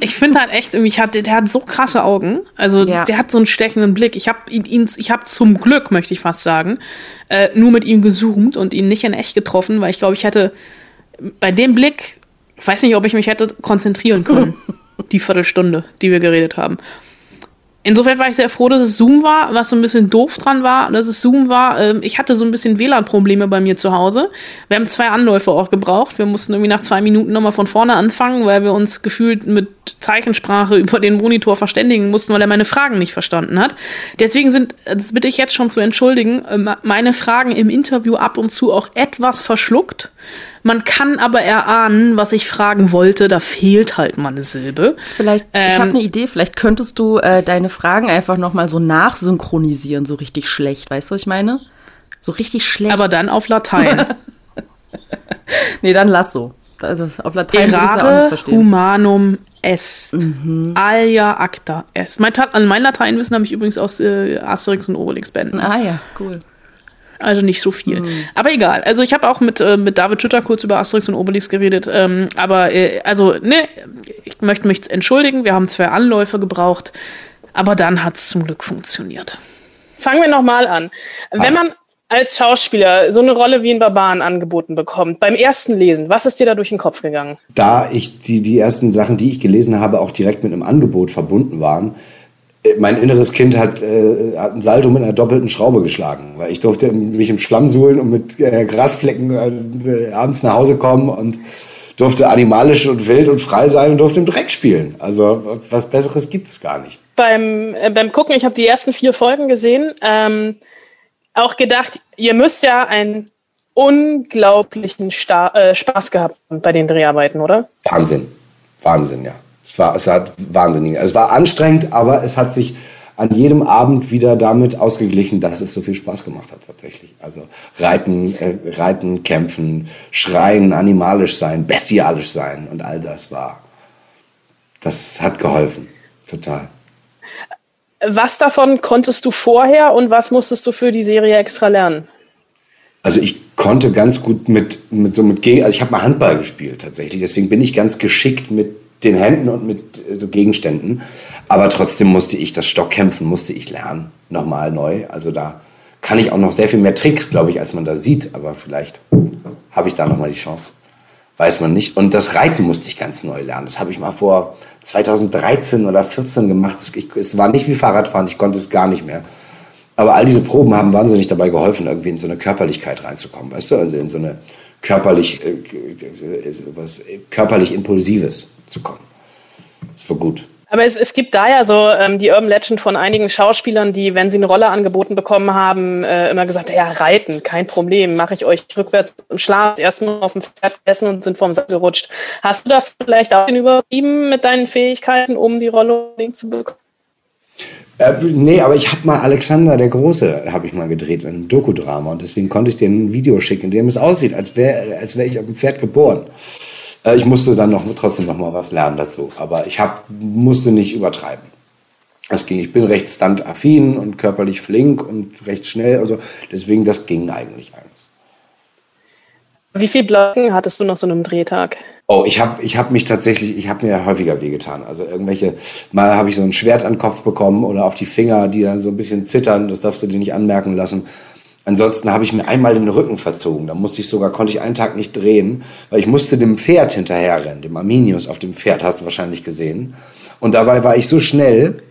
ich finde halt echt, irgendwie, hat, der hat so krasse Augen, also ja. der hat so einen stechenden Blick. Ich habe ihn, ihn, ich habe zum Glück, möchte ich fast sagen, äh, nur mit ihm gezoomt und ihn nicht in echt getroffen, weil ich glaube, ich hätte bei dem Blick ich weiß nicht, ob ich mich hätte konzentrieren können, die Viertelstunde, die wir geredet haben. Insofern war ich sehr froh, dass es Zoom war. Was so ein bisschen doof dran war, dass es Zoom war. Ähm, ich hatte so ein bisschen WLAN-Probleme bei mir zu Hause. Wir haben zwei Anläufe auch gebraucht. Wir mussten irgendwie nach zwei Minuten nochmal von vorne anfangen, weil wir uns gefühlt mit Zeichensprache über den Monitor verständigen mussten, weil er meine Fragen nicht verstanden hat. Deswegen sind, das bitte ich jetzt schon zu entschuldigen, ähm, meine Fragen im Interview ab und zu auch etwas verschluckt. Man kann aber erahnen, was ich fragen wollte. Da fehlt halt mal eine Silbe. Vielleicht, ähm, ich habe eine Idee. Vielleicht könntest du äh, deine Fragen einfach noch mal so nachsynchronisieren, so richtig schlecht. Weißt du, was ich meine? So richtig schlecht. Aber dann auf Latein. nee, dann lass so. Also auf Latein Errare ja verstehen. humanum est. Mhm. Alia acta est. Mein, mein Lateinwissen habe ich übrigens aus äh, Asterix und Obelix-Bänden. Ah ja, cool. Also nicht so viel. Mhm. Aber egal. Also ich habe auch mit, äh, mit David Schütter kurz über Asterix und Obelix geredet. Ähm, aber äh, also, ne, ich möchte mich entschuldigen. Wir haben zwei Anläufe gebraucht. Aber dann hat es zum Glück funktioniert. Fangen wir nochmal an. Wenn man als Schauspieler so eine Rolle wie in Barbaren angeboten bekommt, beim ersten Lesen, was ist dir da durch den Kopf gegangen? Da ich die, die ersten Sachen, die ich gelesen habe, auch direkt mit einem Angebot verbunden waren, äh, mein inneres Kind hat, äh, hat ein Salto mit einer doppelten Schraube geschlagen, weil ich durfte mich im Schlamm suhlen und mit äh, Grasflecken äh, abends nach Hause kommen und durfte animalisch und wild und frei sein und durfte im Dreck spielen. Also was Besseres gibt es gar nicht. Beim, äh, beim Gucken, ich habe die ersten vier Folgen gesehen, ähm, auch gedacht, ihr müsst ja einen unglaublichen Sta äh, Spaß gehabt bei den Dreharbeiten, oder? Wahnsinn, Wahnsinn, ja. Es war, es hat wahnsinnig. Es war anstrengend, aber es hat sich an jedem Abend wieder damit ausgeglichen, dass es so viel Spaß gemacht hat tatsächlich. Also Reiten, äh, Reiten, Kämpfen, Schreien, animalisch sein, bestialisch sein und all das war. Das hat geholfen, total. Was davon konntest du vorher und was musstest du für die Serie extra lernen? Also ich konnte ganz gut mit, mit so mit Gegen, also ich habe mal Handball gespielt tatsächlich, deswegen bin ich ganz geschickt mit den Händen und mit äh, Gegenständen. Aber trotzdem musste ich das Stockkämpfen, musste ich lernen, nochmal neu. Also da kann ich auch noch sehr viel mehr Tricks, glaube ich, als man da sieht. Aber vielleicht habe ich da nochmal die Chance. Weiß man nicht. Und das Reiten musste ich ganz neu lernen. Das habe ich mal vor 2013 oder 14 gemacht. Es war nicht wie Fahrradfahren, ich konnte es gar nicht mehr. Aber all diese Proben haben wahnsinnig dabei geholfen, irgendwie in so eine Körperlichkeit reinzukommen, weißt du, also in so eine körperlich, äh, was körperlich Impulsives zu kommen. Das war gut. Aber es, es gibt da ja so ähm, die Urban Legend von einigen Schauspielern, die, wenn sie eine Rolle angeboten bekommen haben, äh, immer gesagt, ja, reiten, kein Problem, mache ich euch rückwärts im Schlaf, erstmal auf dem Pferd gegessen und sind vom Sattel gerutscht. Hast du da vielleicht auch übertrieben mit deinen Fähigkeiten, um die Rolle zu bekommen? Äh, nee, aber ich habe mal Alexander der Große, habe ich mal gedreht, ein Dokudrama. Und deswegen konnte ich dir ein Video schicken, in dem es aussieht, als wäre als wär ich auf dem Pferd geboren. Äh, ich musste dann noch, trotzdem noch mal was lernen dazu. Aber ich hab, musste nicht übertreiben. Es ging, ich bin recht standaffin und körperlich flink und recht schnell. Also deswegen, das ging eigentlich alles. Wie viel Blocken hattest du nach so einem Drehtag? Oh, ich habe ich hab mich tatsächlich, ich habe mir häufiger wehgetan. Also irgendwelche, mal habe ich so ein Schwert an den Kopf bekommen oder auf die Finger, die dann so ein bisschen zittern, das darfst du dir nicht anmerken lassen. Ansonsten habe ich mir einmal den Rücken verzogen. Da musste ich sogar, konnte ich einen Tag nicht drehen, weil ich musste dem Pferd hinterherrennen, dem Arminius auf dem Pferd, hast du wahrscheinlich gesehen. Und dabei war ich so schnell,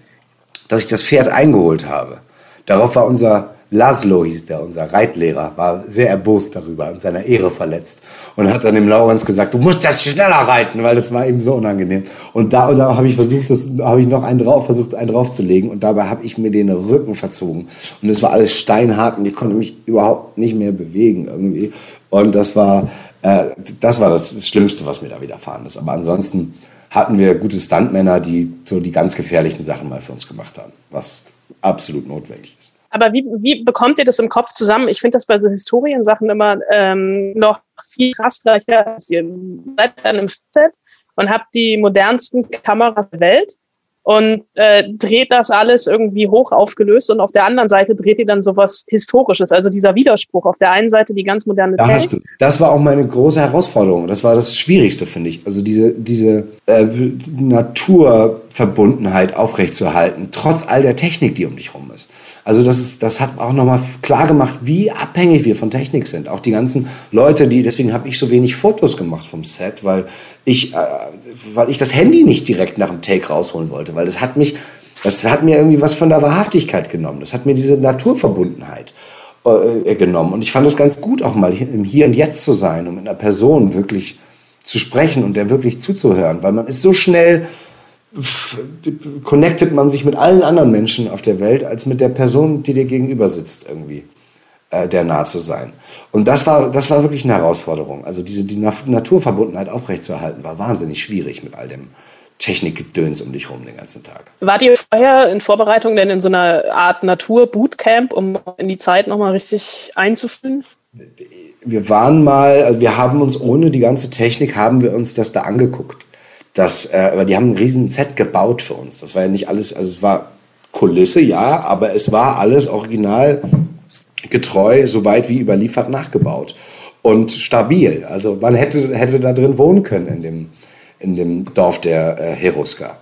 dass ich das Pferd eingeholt habe. Darauf war unser Laszlo hieß der, unser Reitlehrer, war sehr erbost darüber und seiner Ehre verletzt und hat dann dem Laurenz gesagt, du musst das schneller reiten, weil das war ihm so unangenehm. Und da, da habe ich versucht, habe ich noch einen drauf, versucht, einen draufzulegen und dabei habe ich mir den Rücken verzogen und es war alles steinhart und ich konnte mich überhaupt nicht mehr bewegen irgendwie. Und das war, äh, das war das Schlimmste, was mir da widerfahren ist. Aber ansonsten hatten wir gute Stuntmänner, die so die ganz gefährlichen Sachen mal für uns gemacht haben, was absolut notwendig ist. Aber wie, wie bekommt ihr das im Kopf zusammen? Ich finde das bei so Historiensachen immer ähm, noch viel krassreicher. Ihr seid dann im Set und habt die modernsten Kameras der Welt und äh, dreht das alles irgendwie hoch aufgelöst und auf der anderen Seite dreht ihr dann sowas Historisches, also dieser Widerspruch. Auf der einen Seite die ganz moderne da Technik. Hast du, das war auch meine große Herausforderung. Das war das Schwierigste, finde ich. Also diese, diese äh, Naturverbundenheit aufrechtzuerhalten, trotz all der Technik, die um dich rum ist. Also das, ist, das hat auch nochmal klar gemacht, wie abhängig wir von Technik sind. Auch die ganzen Leute, die, deswegen habe ich so wenig Fotos gemacht vom Set, weil ich, äh, weil ich das Handy nicht direkt nach dem Take rausholen wollte, weil das hat mich, das hat mir irgendwie was von der Wahrhaftigkeit genommen. Das hat mir diese Naturverbundenheit äh, genommen. Und ich fand es ganz gut, auch mal im Hier und Jetzt zu sein und mit einer Person wirklich zu sprechen und der wirklich zuzuhören, weil man ist so schnell connectet man sich mit allen anderen Menschen auf der Welt als mit der Person, die dir gegenüber sitzt irgendwie äh, der nah zu sein. Und das war, das war wirklich eine Herausforderung. Also diese die Naturverbundenheit aufrechtzuerhalten, war wahnsinnig schwierig mit all dem Technikgedöns um dich rum den ganzen Tag. Wart ihr vorher in Vorbereitung denn in so einer Art Natur-Bootcamp, um in die Zeit nochmal richtig einzufühlen? Wir waren mal, also wir haben uns ohne die ganze Technik, haben wir uns das da angeguckt das, äh, aber die haben ein riesen Set gebaut für uns. Das war ja nicht alles, also es war Kulisse, ja, aber es war alles original getreu, soweit wie überliefert nachgebaut und stabil. Also man hätte, hätte da drin wohnen können in dem, in dem Dorf der äh, Heruska.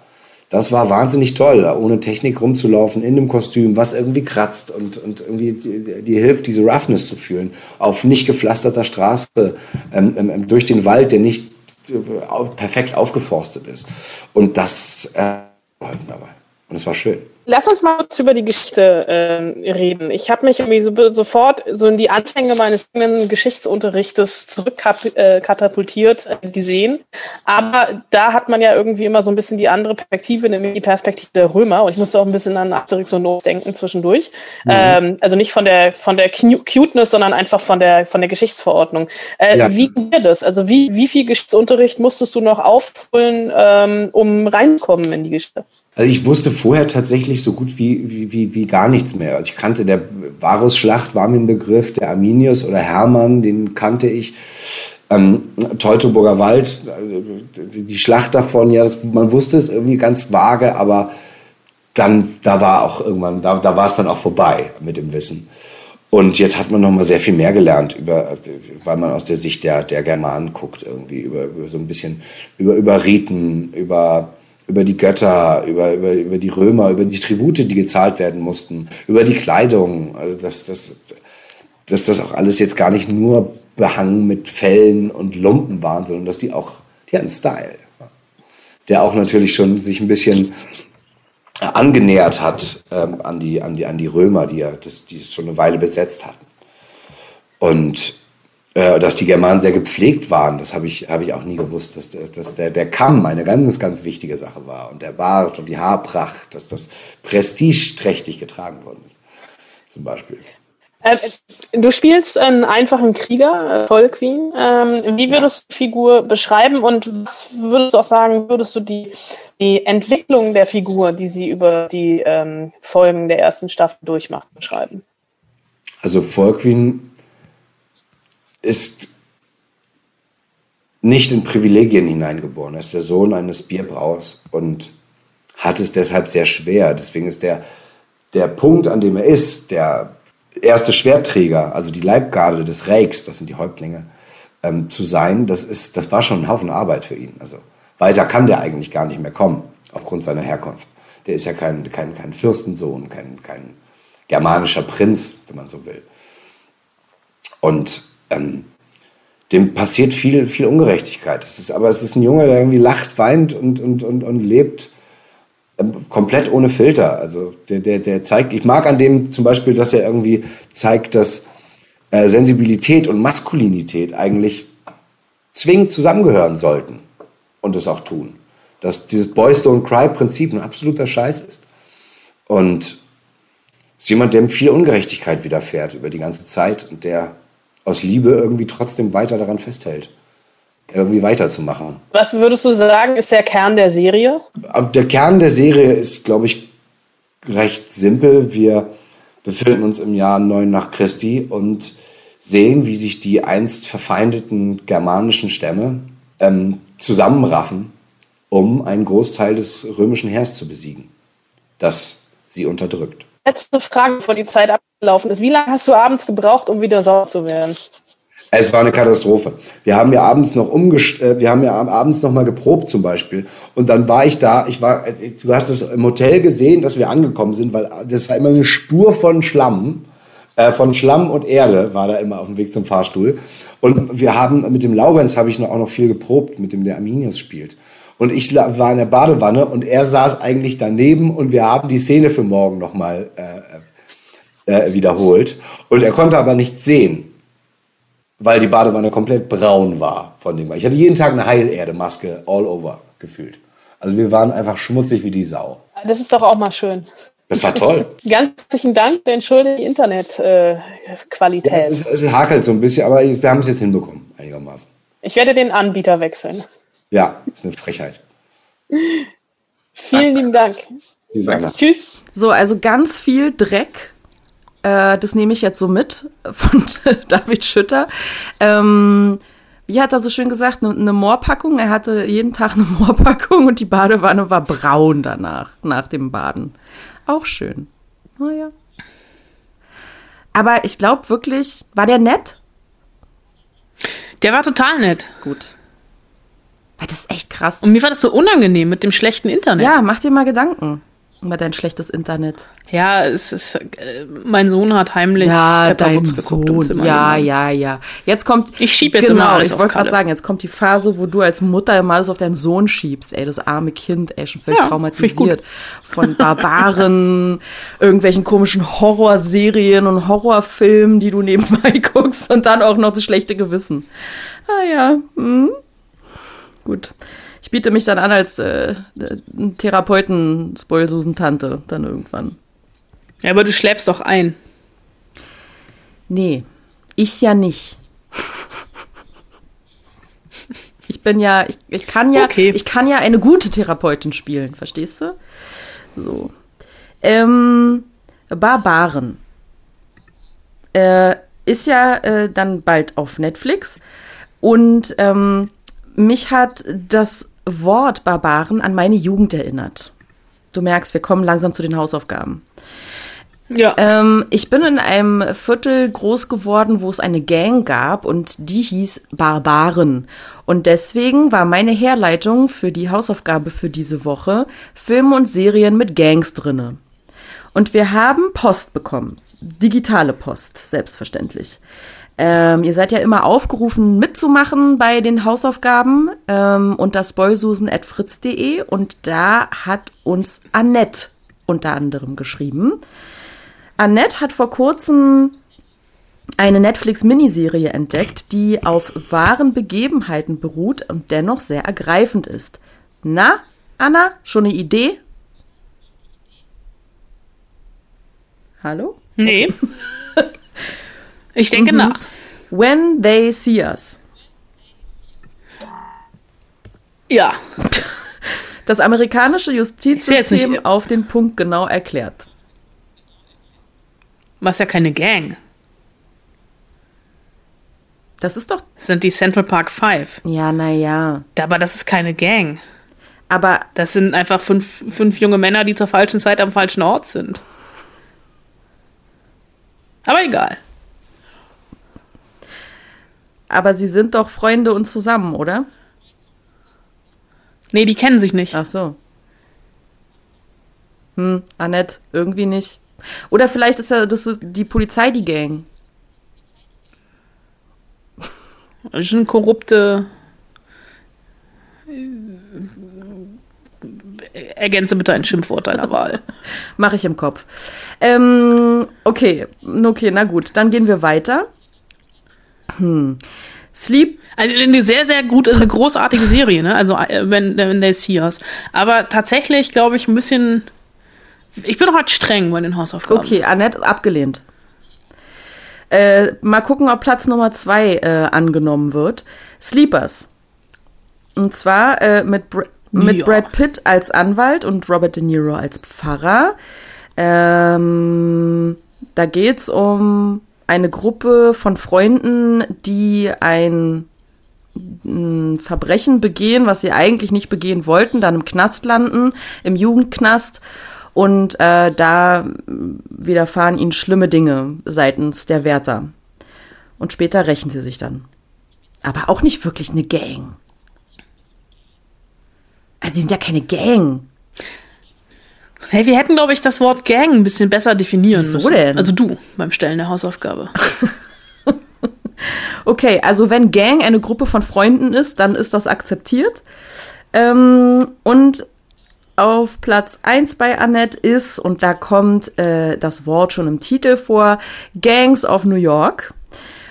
Das war wahnsinnig toll, ohne Technik rumzulaufen, in einem Kostüm, was irgendwie kratzt und, und irgendwie dir hilft, diese Roughness zu fühlen. Auf nicht gepflasterter Straße, ähm, ähm, durch den Wald, der nicht perfekt aufgeforstet ist. Und das äh, dabei. Und es war schön. Lass uns mal kurz über die Geschichte äh, reden. Ich habe mich irgendwie so, sofort so in die Anfänge meines Geschichtsunterrichtes zurückkatapultiert äh, gesehen. Aber da hat man ja irgendwie immer so ein bisschen die andere Perspektive, nämlich die Perspektive der Römer. Und ich musste auch ein bisschen an Asterix und Obelix denken zwischendurch. Mhm. Ähm, also nicht von der von der Cuteness, sondern einfach von der von der Geschichtsverordnung. Äh, ja. Wie dir das? Also wie wie viel Geschichtsunterricht musstest du noch aufholen, ähm, um reinkommen in die Geschichte? Also ich wusste vorher tatsächlich so gut wie, wie, wie, wie gar nichts mehr. Also ich kannte der Varusschlacht, war mir ein Begriff, der Arminius oder Hermann, den kannte ich. Ähm, Teutoburger Wald, die Schlacht davon, ja, das, man wusste es irgendwie ganz vage, aber dann, da war auch irgendwann, da, da war es dann auch vorbei mit dem Wissen. Und jetzt hat man noch mal sehr viel mehr gelernt, über, weil man aus der Sicht der, der Germanen guckt, irgendwie, über, über so ein bisschen, über, über Riten, über über die Götter, über, über, über die Römer, über die Tribute, die gezahlt werden mussten, über die Kleidung. Also dass, dass, dass das auch alles jetzt gar nicht nur behangen mit Fellen und Lumpen waren, sondern dass die auch, die hatten Style. Der auch natürlich schon sich ein bisschen angenähert hat ähm, an, die, an, die, an die Römer, die ja das, die es schon eine Weile besetzt hatten. Und äh, dass die Germanen sehr gepflegt waren, das habe ich, hab ich auch nie gewusst, dass, dass der, der Kamm eine ganz, ganz wichtige Sache war und der Bart und die Haarpracht, dass das prestigeträchtig getragen worden ist, zum Beispiel. Äh, du spielst einen einfachen Krieger, äh, Vollqueen. Ähm, wie würdest du die Figur beschreiben und was würdest du auch sagen, würdest du die, die Entwicklung der Figur, die sie über die ähm, Folgen der ersten Staffel durchmacht, beschreiben? Also Vollqueen ist nicht in Privilegien hineingeboren. Er ist der Sohn eines Bierbrauers und hat es deshalb sehr schwer. Deswegen ist der, der Punkt, an dem er ist, der erste Schwertträger, also die Leibgarde des Reichs, das sind die Häuptlinge, ähm, zu sein, das, ist, das war schon ein Haufen Arbeit für ihn. Also weiter kann der eigentlich gar nicht mehr kommen, aufgrund seiner Herkunft. Der ist ja kein, kein, kein Fürstensohn, kein, kein germanischer Prinz, wenn man so will. Und ähm, dem passiert viel, viel Ungerechtigkeit. Es ist, aber es ist ein Junge, der irgendwie lacht, weint und, und, und, und lebt ähm, komplett ohne Filter. Also der, der, der zeigt, ich mag an dem zum Beispiel, dass er irgendwie zeigt, dass äh, Sensibilität und Maskulinität eigentlich zwingend zusammengehören sollten und es auch tun. Dass dieses Boys Don't Cry Prinzip ein absoluter Scheiß ist. Und es ist jemand, dem viel Ungerechtigkeit widerfährt über die ganze Zeit und der aus Liebe irgendwie trotzdem weiter daran festhält, irgendwie weiterzumachen. Was würdest du sagen, ist der Kern der Serie? Der Kern der Serie ist, glaube ich, recht simpel. Wir befinden uns im Jahr 9 nach Christi und sehen, wie sich die einst verfeindeten germanischen Stämme ähm, zusammenraffen, um einen Großteil des römischen Heers zu besiegen, das sie unterdrückt. Letzte Frage, bevor die Zeit abgelaufen ist. Wie lange hast du abends gebraucht, um wieder sauer zu werden? Es war eine Katastrophe. Wir haben ja abends noch umgest äh, wir haben ja abends noch mal geprobt zum Beispiel. Und dann war ich da, ich war, äh, du hast es im Hotel gesehen, dass wir angekommen sind, weil das war immer eine Spur von Schlamm, äh, von Schlamm und Erde war da immer auf dem Weg zum Fahrstuhl. Und wir haben, mit dem Laurenz habe ich noch, auch noch viel geprobt, mit dem der Arminius spielt. Und ich war in der Badewanne und er saß eigentlich daneben und wir haben die Szene für morgen nochmal äh, äh, wiederholt. Und er konnte aber nichts sehen, weil die Badewanne komplett braun war von dem. Ich hatte jeden Tag eine Heilerde-Maske all over gefühlt. Also wir waren einfach schmutzig wie die Sau. Das ist doch auch mal schön. Das war toll. Ganz herzlichen Dank, entschuldige die Internetqualität. Äh, ja, es, es, hakelt so ein bisschen, aber wir haben es jetzt hinbekommen, einigermaßen. Ich werde den Anbieter wechseln. Ja, ist eine Frechheit. Vielen lieben Dank. Tschüss. So, also ganz viel Dreck. Äh, das nehme ich jetzt so mit von David Schütter. Ähm, wie hat er so schön gesagt, eine, eine Moorpackung. Er hatte jeden Tag eine Moorpackung und die Badewanne war braun danach, nach dem Baden. Auch schön. Naja. Aber ich glaube wirklich, war der nett? Der war total nett. Gut. War das echt krass. Und mir war das so unangenehm mit dem schlechten Internet. Ja, mach dir mal Gedanken über dein schlechtes Internet. Ja, es ist, äh, mein Sohn hat heimlich ja, dein geguckt Sohn. Zimmer Ja, genommen. ja, ja. Jetzt kommt. Ich schieb jetzt genau, immer alles Ich wollte gerade sagen, jetzt kommt die Phase, wo du als Mutter immer alles auf deinen Sohn schiebst. Ey, das arme Kind, ey, schon völlig ja, traumatisiert. Von Barbaren, irgendwelchen komischen Horrorserien und Horrorfilmen, die du nebenbei guckst und dann auch noch das schlechte Gewissen. Ah ja, hm. Gut. Ich biete mich dann an als äh, Therapeuten-Spoilsusen-Tante dann irgendwann. Ja, aber du schläfst doch ein. Nee, ich ja nicht. Ich bin ja, ich, ich kann ja, okay. ich kann ja eine gute Therapeutin spielen, verstehst du? So. Ähm, Barbaren. Äh, ist ja äh, dann bald auf Netflix. Und ähm, mich hat das Wort Barbaren an meine Jugend erinnert. Du merkst, wir kommen langsam zu den Hausaufgaben. Ja. Ähm, ich bin in einem Viertel groß geworden, wo es eine Gang gab und die hieß Barbaren. Und deswegen war meine Herleitung für die Hausaufgabe für diese Woche Filme und Serien mit Gangs drinne. Und wir haben Post bekommen. Digitale Post, selbstverständlich. Ähm, ihr seid ja immer aufgerufen, mitzumachen bei den Hausaufgaben ähm, unter spoilsusen.fritz.de und da hat uns Annette unter anderem geschrieben. Annette hat vor kurzem eine Netflix-Miniserie entdeckt, die auf wahren Begebenheiten beruht und dennoch sehr ergreifend ist. Na, Anna, schon eine Idee? Hallo? Nee. Ich denke Mhm. nach. When They See Us. Ja. Das amerikanische Justizsystem auf den Punkt genau erklärt. Was ja keine Gang. Das ist doch. Das sind die Central Park Five. Ja, naja. Aber das ist keine Gang. Aber Das sind einfach fünf, fünf junge Männer, die zur falschen Zeit am falschen Ort sind. Aber egal. Aber sie sind doch Freunde und zusammen, oder? Nee, die kennen sich nicht. Ach so. Hm, Annette, irgendwie nicht. Oder vielleicht ist ja das ist die Polizei die Gang. Das ist eine korrupte. Ergänze bitte ein Schimpfwort deiner Wahl. Mache ich im Kopf. Ähm, okay, okay, na gut. Dann gehen wir weiter. Hm. Sleep. Also eine sehr, sehr gut, eine großartige Serie, ne? Also äh, wenn, wenn they see us. Aber tatsächlich, glaube ich, ein bisschen. Ich bin heute streng bei den Hausaufgaben. Okay, Annette abgelehnt. Äh, mal gucken, ob Platz Nummer zwei äh, angenommen wird. Sleepers. Und zwar äh, mit, Br mit Ja. Brad Pitt als Anwalt und Robert De Niro als Pfarrer. Ähm, da geht's um eine Gruppe von Freunden, die ein ein Verbrechen begehen, was sie eigentlich nicht begehen wollten, dann im Knast landen, im Jugendknast. Und äh, da widerfahren ihnen schlimme Dinge seitens der Wärter. Und später rächen sie sich dann. Aber auch nicht wirklich eine Gang. Also sie sind ja keine Gang. Hey, wir hätten, glaube ich, das Wort Gang ein bisschen besser definieren Wieso müssen. denn? Also du beim Stellen der Hausaufgabe. Okay, also wenn Gang eine Gruppe von Freunden ist, dann ist das akzeptiert. Ähm, und auf Platz 1 bei Annette ist, und da kommt äh, das Wort schon im Titel vor, Gangs of New York.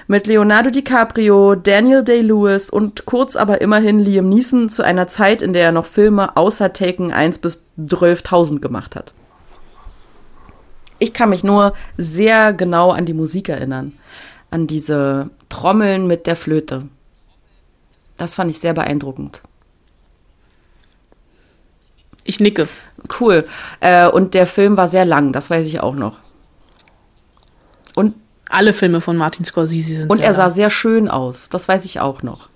Mit Leonardo DiCaprio, Daniel Day-Lewis und kurz aber immerhin Liam Neeson zu einer Zeit, in der er noch Filme außer Taken 1 bis 12.000 gemacht hat. Ich kann mich nur sehr genau an die Musik erinnern. An diese Trommeln mit der Flöte. Das fand ich sehr beeindruckend. Ich nicke. Cool. Äh, und der Film war sehr lang, das weiß ich auch noch. Und, Alle Filme von Martin Scorsese sind und er sah lang. sehr schön aus, das weiß ich auch noch.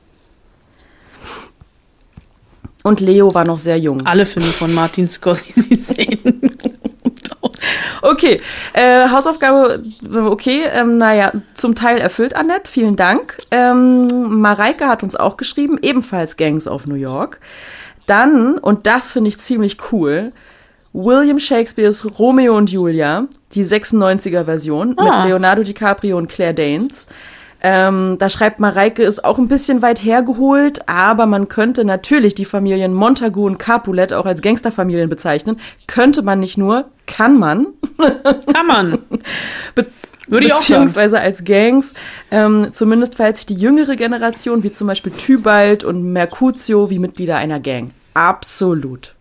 Und Leo war noch sehr jung. Alle Filme von Martin Scorsese sehen gut aus. Okay, äh, Hausaufgabe, okay, ähm, naja, zum Teil erfüllt, Annette, vielen Dank. Ähm, Mareike hat uns auch geschrieben, ebenfalls Gangs of New York. Dann, und das finde ich ziemlich cool, William Shakespeares Romeo und Julia, die 96er Version Ah. mit Leonardo DiCaprio und Claire Danes. Ähm, da schreibt Mareike, ist auch ein bisschen weit hergeholt, aber man könnte natürlich die Familien Montagu und Capulet auch als Gangsterfamilien bezeichnen. Könnte man nicht nur, kann man. Kann man. Be Würde ich auch sagen. beziehungsweise als Gangs, ähm, zumindest falls sich die jüngere Generation, wie zum Beispiel Tybalt und Mercutio, wie Mitglieder einer Gang. Absolut.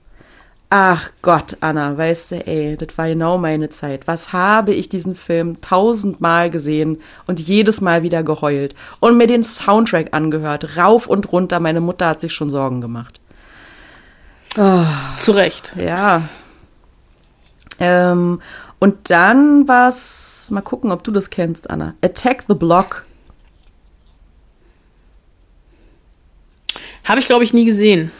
Ach Gott, Anna, weißt du, ey, das war genau meine Zeit. Was habe ich diesen Film tausendmal gesehen und jedes Mal wieder geheult und mir den Soundtrack angehört, rauf und runter. Meine Mutter hat sich schon Sorgen gemacht. Zu Recht. Ja. Ähm, und dann war's, mal gucken, ob du das kennst, Anna. Attack the Block. Habe ich, glaube ich, nie gesehen.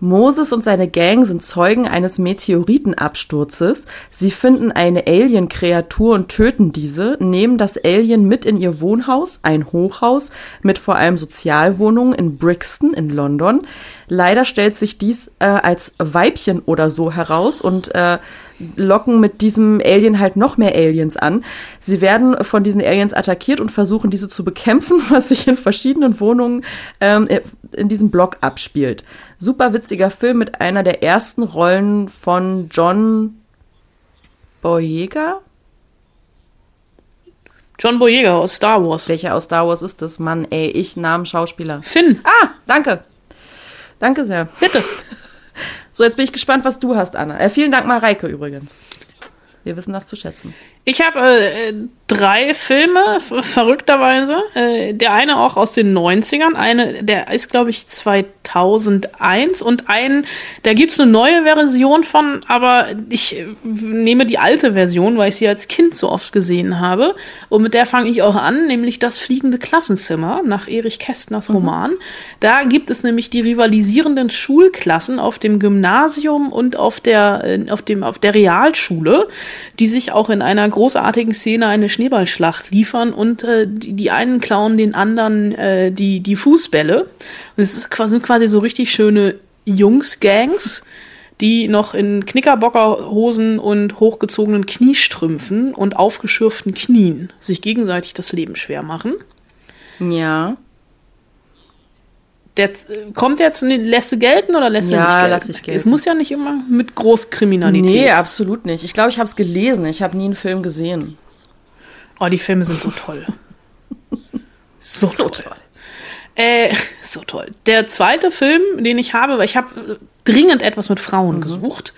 Moses und seine Gang sind Zeugen eines Meteoritenabsturzes. Sie finden eine Alien-Kreatur und töten diese, nehmen das Alien mit in ihr Wohnhaus, ein Hochhaus mit vor allem Sozialwohnungen in Brixton in London. Leider stellt sich dies äh, als Weibchen oder so heraus und äh, locken mit diesem Alien halt noch mehr Aliens an. Sie werden von diesen Aliens attackiert und versuchen, diese zu bekämpfen, was sich in verschiedenen Wohnungen ähm, in diesem Block abspielt. Super witziger Film mit einer der ersten Rollen von John Boyega? John Boyega aus Star Wars. Welcher aus Star Wars ist das? Mann, ey, ich Namen Schauspieler. Finn. Ah, danke. Danke sehr. Bitte. So, jetzt bin ich gespannt, was du hast, Anna. Äh, vielen Dank, Mareike, übrigens. Wir wissen das zu schätzen. Ich habe äh, drei Filme, verrückterweise. Äh, der eine auch aus den 90ern. Eine, der ist, glaube ich, 2001. Und einen, da gibt es eine neue Version von, aber ich äh, nehme die alte Version, weil ich sie als Kind so oft gesehen habe. Und mit der fange ich auch an, nämlich Das fliegende Klassenzimmer nach Erich Kästners Roman. Mhm. Da gibt es nämlich die rivalisierenden Schulklassen auf dem Gymnasium und auf der, äh, auf dem, auf der Realschule, die sich auch in einer großartigen Szene eine Schneeballschlacht liefern und äh, die, die einen klauen den anderen äh, die, die Fußbälle. Und es ist quasi, sind quasi so richtig schöne Jungs-Gangs, die noch in Knickerbockerhosen und hochgezogenen Kniestrümpfen und aufgeschürften Knien sich gegenseitig das Leben schwer machen. Ja. Der, kommt jetzt, lässt du gelten oder lässt ja, er nicht gelten? lass ich gelten. Es muss ja nicht immer mit Großkriminalität. Nee, absolut nicht. Ich glaube, ich habe es gelesen. Ich habe nie einen Film gesehen. Oh, die Filme sind so toll. so, so toll. toll. Äh, so toll. Der zweite Film, den ich habe, weil ich habe dringend etwas mit Frauen mhm. gesucht.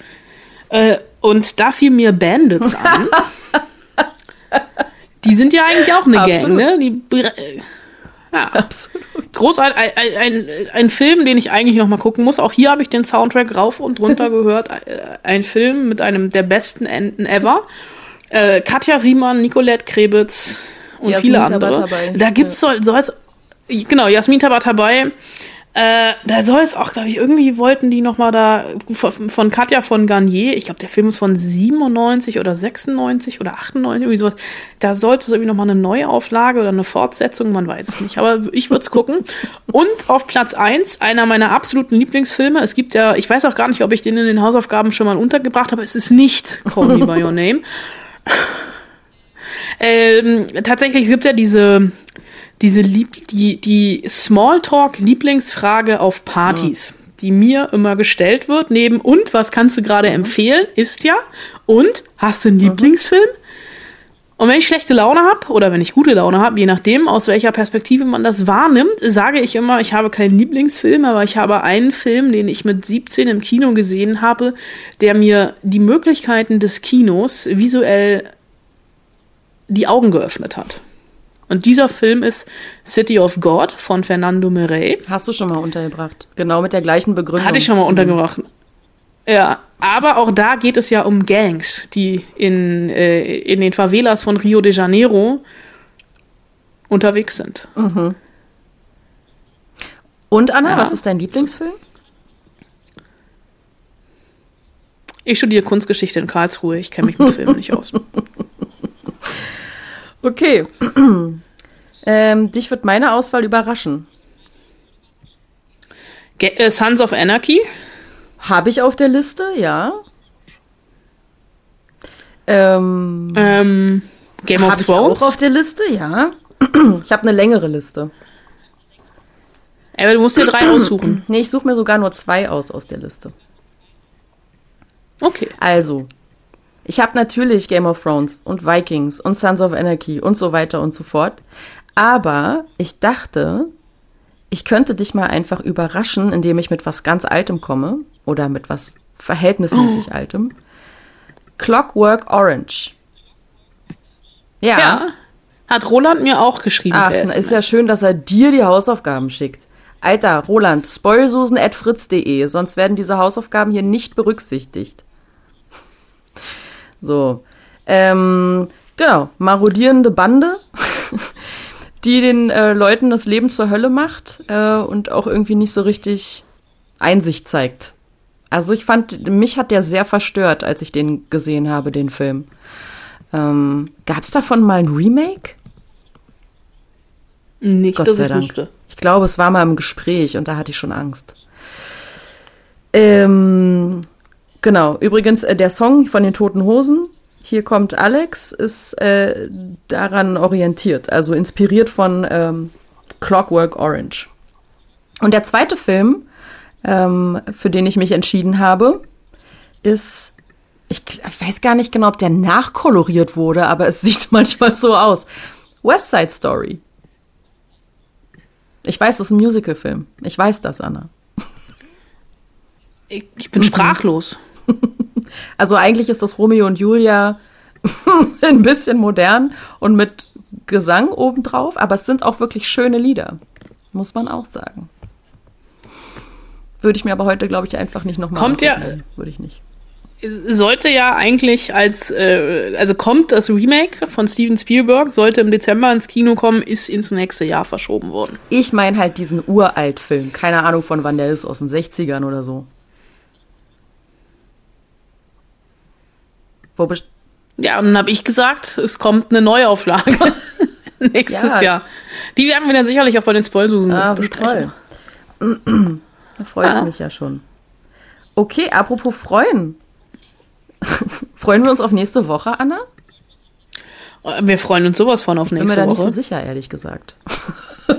Äh, und da fiel mir Bandits an. die sind ja eigentlich auch eine Absolut. Gang, ne? Die, ja, absolut. Großartig. Ein, ein, ein, Film, den ich eigentlich noch mal gucken muss. Auch hier habe ich den Soundtrack rauf und runter gehört. Ein Film mit einem der besten Enden ever. Äh, Katja Riemann, Nicolette Krebitz und Jasmin viele andere. Da gibt's ja. soll, soll genau Jasmin Tabatabai. Äh, da soll es auch, glaube ich, irgendwie wollten die noch mal da von Katja von Garnier, ich glaube, der Film ist von 97 oder 96 oder 98, irgendwie sowas. Da sollte es irgendwie noch mal eine Neuauflage oder eine Fortsetzung, man weiß es nicht. Aber ich würde es gucken. Und auf Platz 1, einer meiner absoluten Lieblingsfilme. Es gibt ja, ich weiß auch gar nicht, ob ich den in den Hausaufgaben schon mal untergebracht habe. Es ist nicht Call Me By Your Name. ähm, tatsächlich gibt es ja diese diese Lieb die, die Smalltalk-Lieblingsfrage auf Partys, ja. die mir immer gestellt wird, neben und was kannst du gerade mhm. empfehlen, ist ja und hast du einen mhm. Lieblingsfilm? Und wenn ich schlechte Laune habe oder wenn ich gute Laune habe, je nachdem, aus welcher Perspektive man das wahrnimmt, sage ich immer, ich habe keinen Lieblingsfilm, aber ich habe einen Film, den ich mit 17 im Kino gesehen habe, der mir die Möglichkeiten des Kinos visuell die Augen geöffnet hat. Und dieser Film ist City of God von Fernando Mirey. Hast du schon mal untergebracht. Genau mit der gleichen Begründung. Hatte ich schon mal untergebracht. Mhm. Ja, aber auch da geht es ja um Gangs, die in, äh, in den Favelas von Rio de Janeiro unterwegs sind. Mhm. Und Anna, ja. was ist dein Lieblingsfilm? Ich studiere Kunstgeschichte in Karlsruhe. Ich kenne mich mit Filmen nicht aus. Okay. ähm, dich wird meine Auswahl überraschen. Ge äh, Sons of Anarchy? Habe ich auf der Liste, ja. Ähm, ähm, Game of Thrones? Ich auch auf der Liste, ja. ich habe eine längere Liste. Aber du musst dir drei aussuchen. Nee, ich suche mir sogar nur zwei aus aus der Liste. Okay. Also, ich habe natürlich Game of Thrones und Vikings und Sons of Anarchy und so weiter und so fort. Aber ich dachte, ich könnte dich mal einfach überraschen, indem ich mit was ganz Altem komme oder mit was verhältnismäßig oh. Altem. Clockwork Orange. Ja. ja. Hat Roland mir auch geschrieben. Ach, ist ja schön, dass er dir die Hausaufgaben schickt. Alter, Roland, spoilsusen.fritz.de, sonst werden diese Hausaufgaben hier nicht berücksichtigt. So. Ähm, genau, marodierende Bande, die den äh, Leuten das Leben zur Hölle macht äh, und auch irgendwie nicht so richtig Einsicht zeigt. Also ich fand, mich hat der sehr verstört, als ich den gesehen habe, den Film. Ähm, Gab es davon mal ein Remake? Nicht, Gott sei Dank. Wusste. Ich glaube, es war mal im Gespräch und da hatte ich schon Angst. Ähm, Genau, übrigens äh, der Song von den Toten Hosen, hier kommt Alex, ist äh, daran orientiert, also inspiriert von ähm, Clockwork Orange. Und der zweite Film, ähm, für den ich mich entschieden habe, ist Ich, ich weiß gar nicht genau, ob der nachkoloriert wurde, aber es sieht manchmal so aus. West Side Story. Ich weiß, das ist ein Musicalfilm. Ich weiß das, Anna. Ich, ich bin sprachlos. Also eigentlich ist das Romeo und Julia ein bisschen modern und mit Gesang obendrauf, aber es sind auch wirklich schöne Lieder. Muss man auch sagen. Würde ich mir aber heute, glaube ich, einfach nicht nochmal Kommt ja- Würde ich nicht. Sollte ja eigentlich als, äh, also kommt das Remake von Steven Spielberg, sollte im Dezember ins Kino kommen, ist ins nächste Jahr verschoben worden. Ich meine halt diesen Uralt-Film. Keine Ahnung von wann der ist, aus den 60ern oder so. Wo best Ja, und dann habe ich gesagt, es kommt eine Neuauflage nächstes Ja. Jahr. Die werden wir dann sicherlich auch bei den Spoilsusen Ah, besprechen. toll. Da freue ich Ah. mich ja schon. Okay, apropos freuen. freuen wir uns auf nächste Woche, Anna? Wir freuen uns sowas von auf Bin mir nächste da nicht Woche. so sicher, ehrlich gesagt.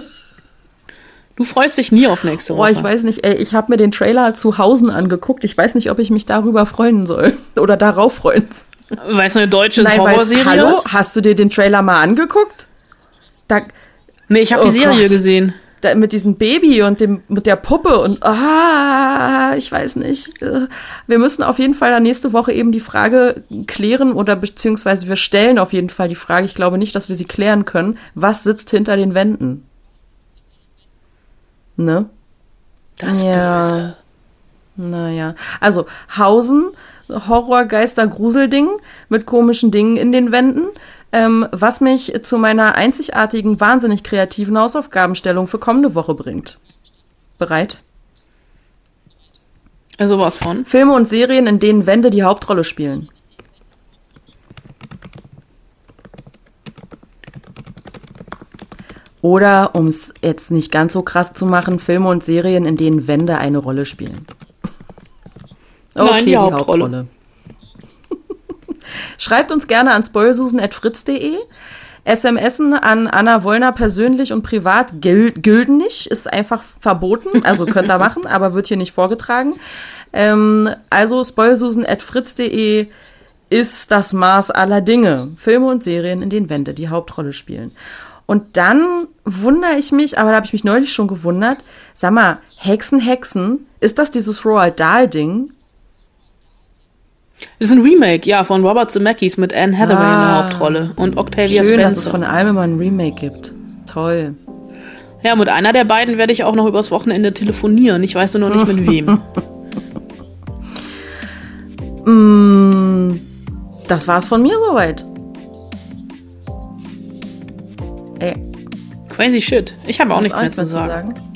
Du freust dich nie auf nächste Boah, Woche. ich weiß nicht, ey, ich habe mir den Trailer zu Hausen angeguckt. Ich weiß nicht, ob ich mich darüber freuen soll oder darauf freuen soll. Weil es eine deutsche Horrorserie Hallo, ist? hast du dir den Trailer mal angeguckt? Da, Nee, ich habe Oh die Serie Gott. gesehen. da, mit diesem Baby und dem mit der Puppe und ah, ich weiß nicht. Äh, Wir müssen auf jeden Fall dann nächste Woche eben die Frage klären oder beziehungsweise wir stellen auf jeden Fall die Frage. Ich glaube nicht, dass wir sie klären können. Was sitzt hinter den Wänden? Ne? Das Ja. Böse. Naja, also Hausen, Horror, Geister, Gruselding mit komischen Dingen in den Wänden, ähm, was mich zu meiner einzigartigen, wahnsinnig kreativen Hausaufgabenstellung für kommende Woche bringt. Bereit? Also was von. Filme und Serien, in denen Wände die Hauptrolle spielen. Oder, um es jetzt nicht ganz so krass zu machen, Filme und Serien, in denen Wände eine Rolle spielen. Nein, die Hauptrolle. Schreibt uns gerne an spoilsusen.fritz.de. SMSen an Anna Wollner persönlich und privat gil gilden nicht, ist einfach verboten. Also könnt ihr machen, aber wird hier nicht vorgetragen. Ähm, also spoilsusen.fritz.de ist das Maß aller Dinge. Filme und Serien, in denen Wände die Hauptrolle spielen. Und dann wundere ich mich, aber da habe ich mich neulich schon gewundert, sag mal, Hexen, Hexen, ist das dieses Roald Dahl-Ding? Das ist ein Remake, ja, von Robert Zemeckis mit Anne Hathaway in Ah. der Hauptrolle und Octavia Schön, dass es Spencer. von allem immer ein Remake gibt. Toll. Ja, mit einer der beiden werde ich auch noch übers Wochenende telefonieren. Ich weiß nur noch nicht mit wem. Mm, das war's von mir soweit. Ey, Crazy shit. Ich habe auch nichts mehr zu sagen. sagen?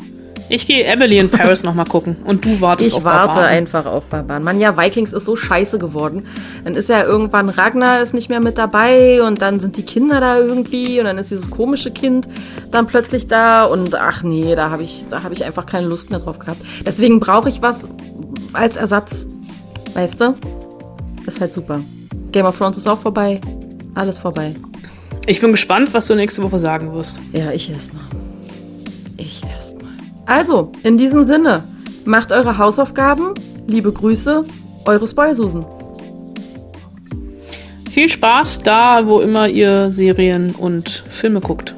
Ich gehe Emily in Paris noch mal gucken und du wartest Ich auf warte Barbaren. einfach auf Barbaren. Mann, ja, Vikings ist so scheiße geworden. Dann ist ja irgendwann Ragnar ist nicht mehr mit dabei und dann sind die Kinder da irgendwie und dann ist dieses komische Kind dann plötzlich da und ach nee, da habe ich, da habe ich einfach keine Lust mehr drauf gehabt. Deswegen brauche ich was als Ersatz. Weißt du? Das ist halt super. Game of Thrones ist auch vorbei. Alles vorbei. Ich bin gespannt, was du nächste Woche sagen wirst. Ja, ich erstmal. Ich erstmal. Also, in diesem Sinne, macht eure Hausaufgaben. Liebe Grüße, eure Spoilsusen. Viel Spaß da, wo immer ihr Serien und Filme guckt.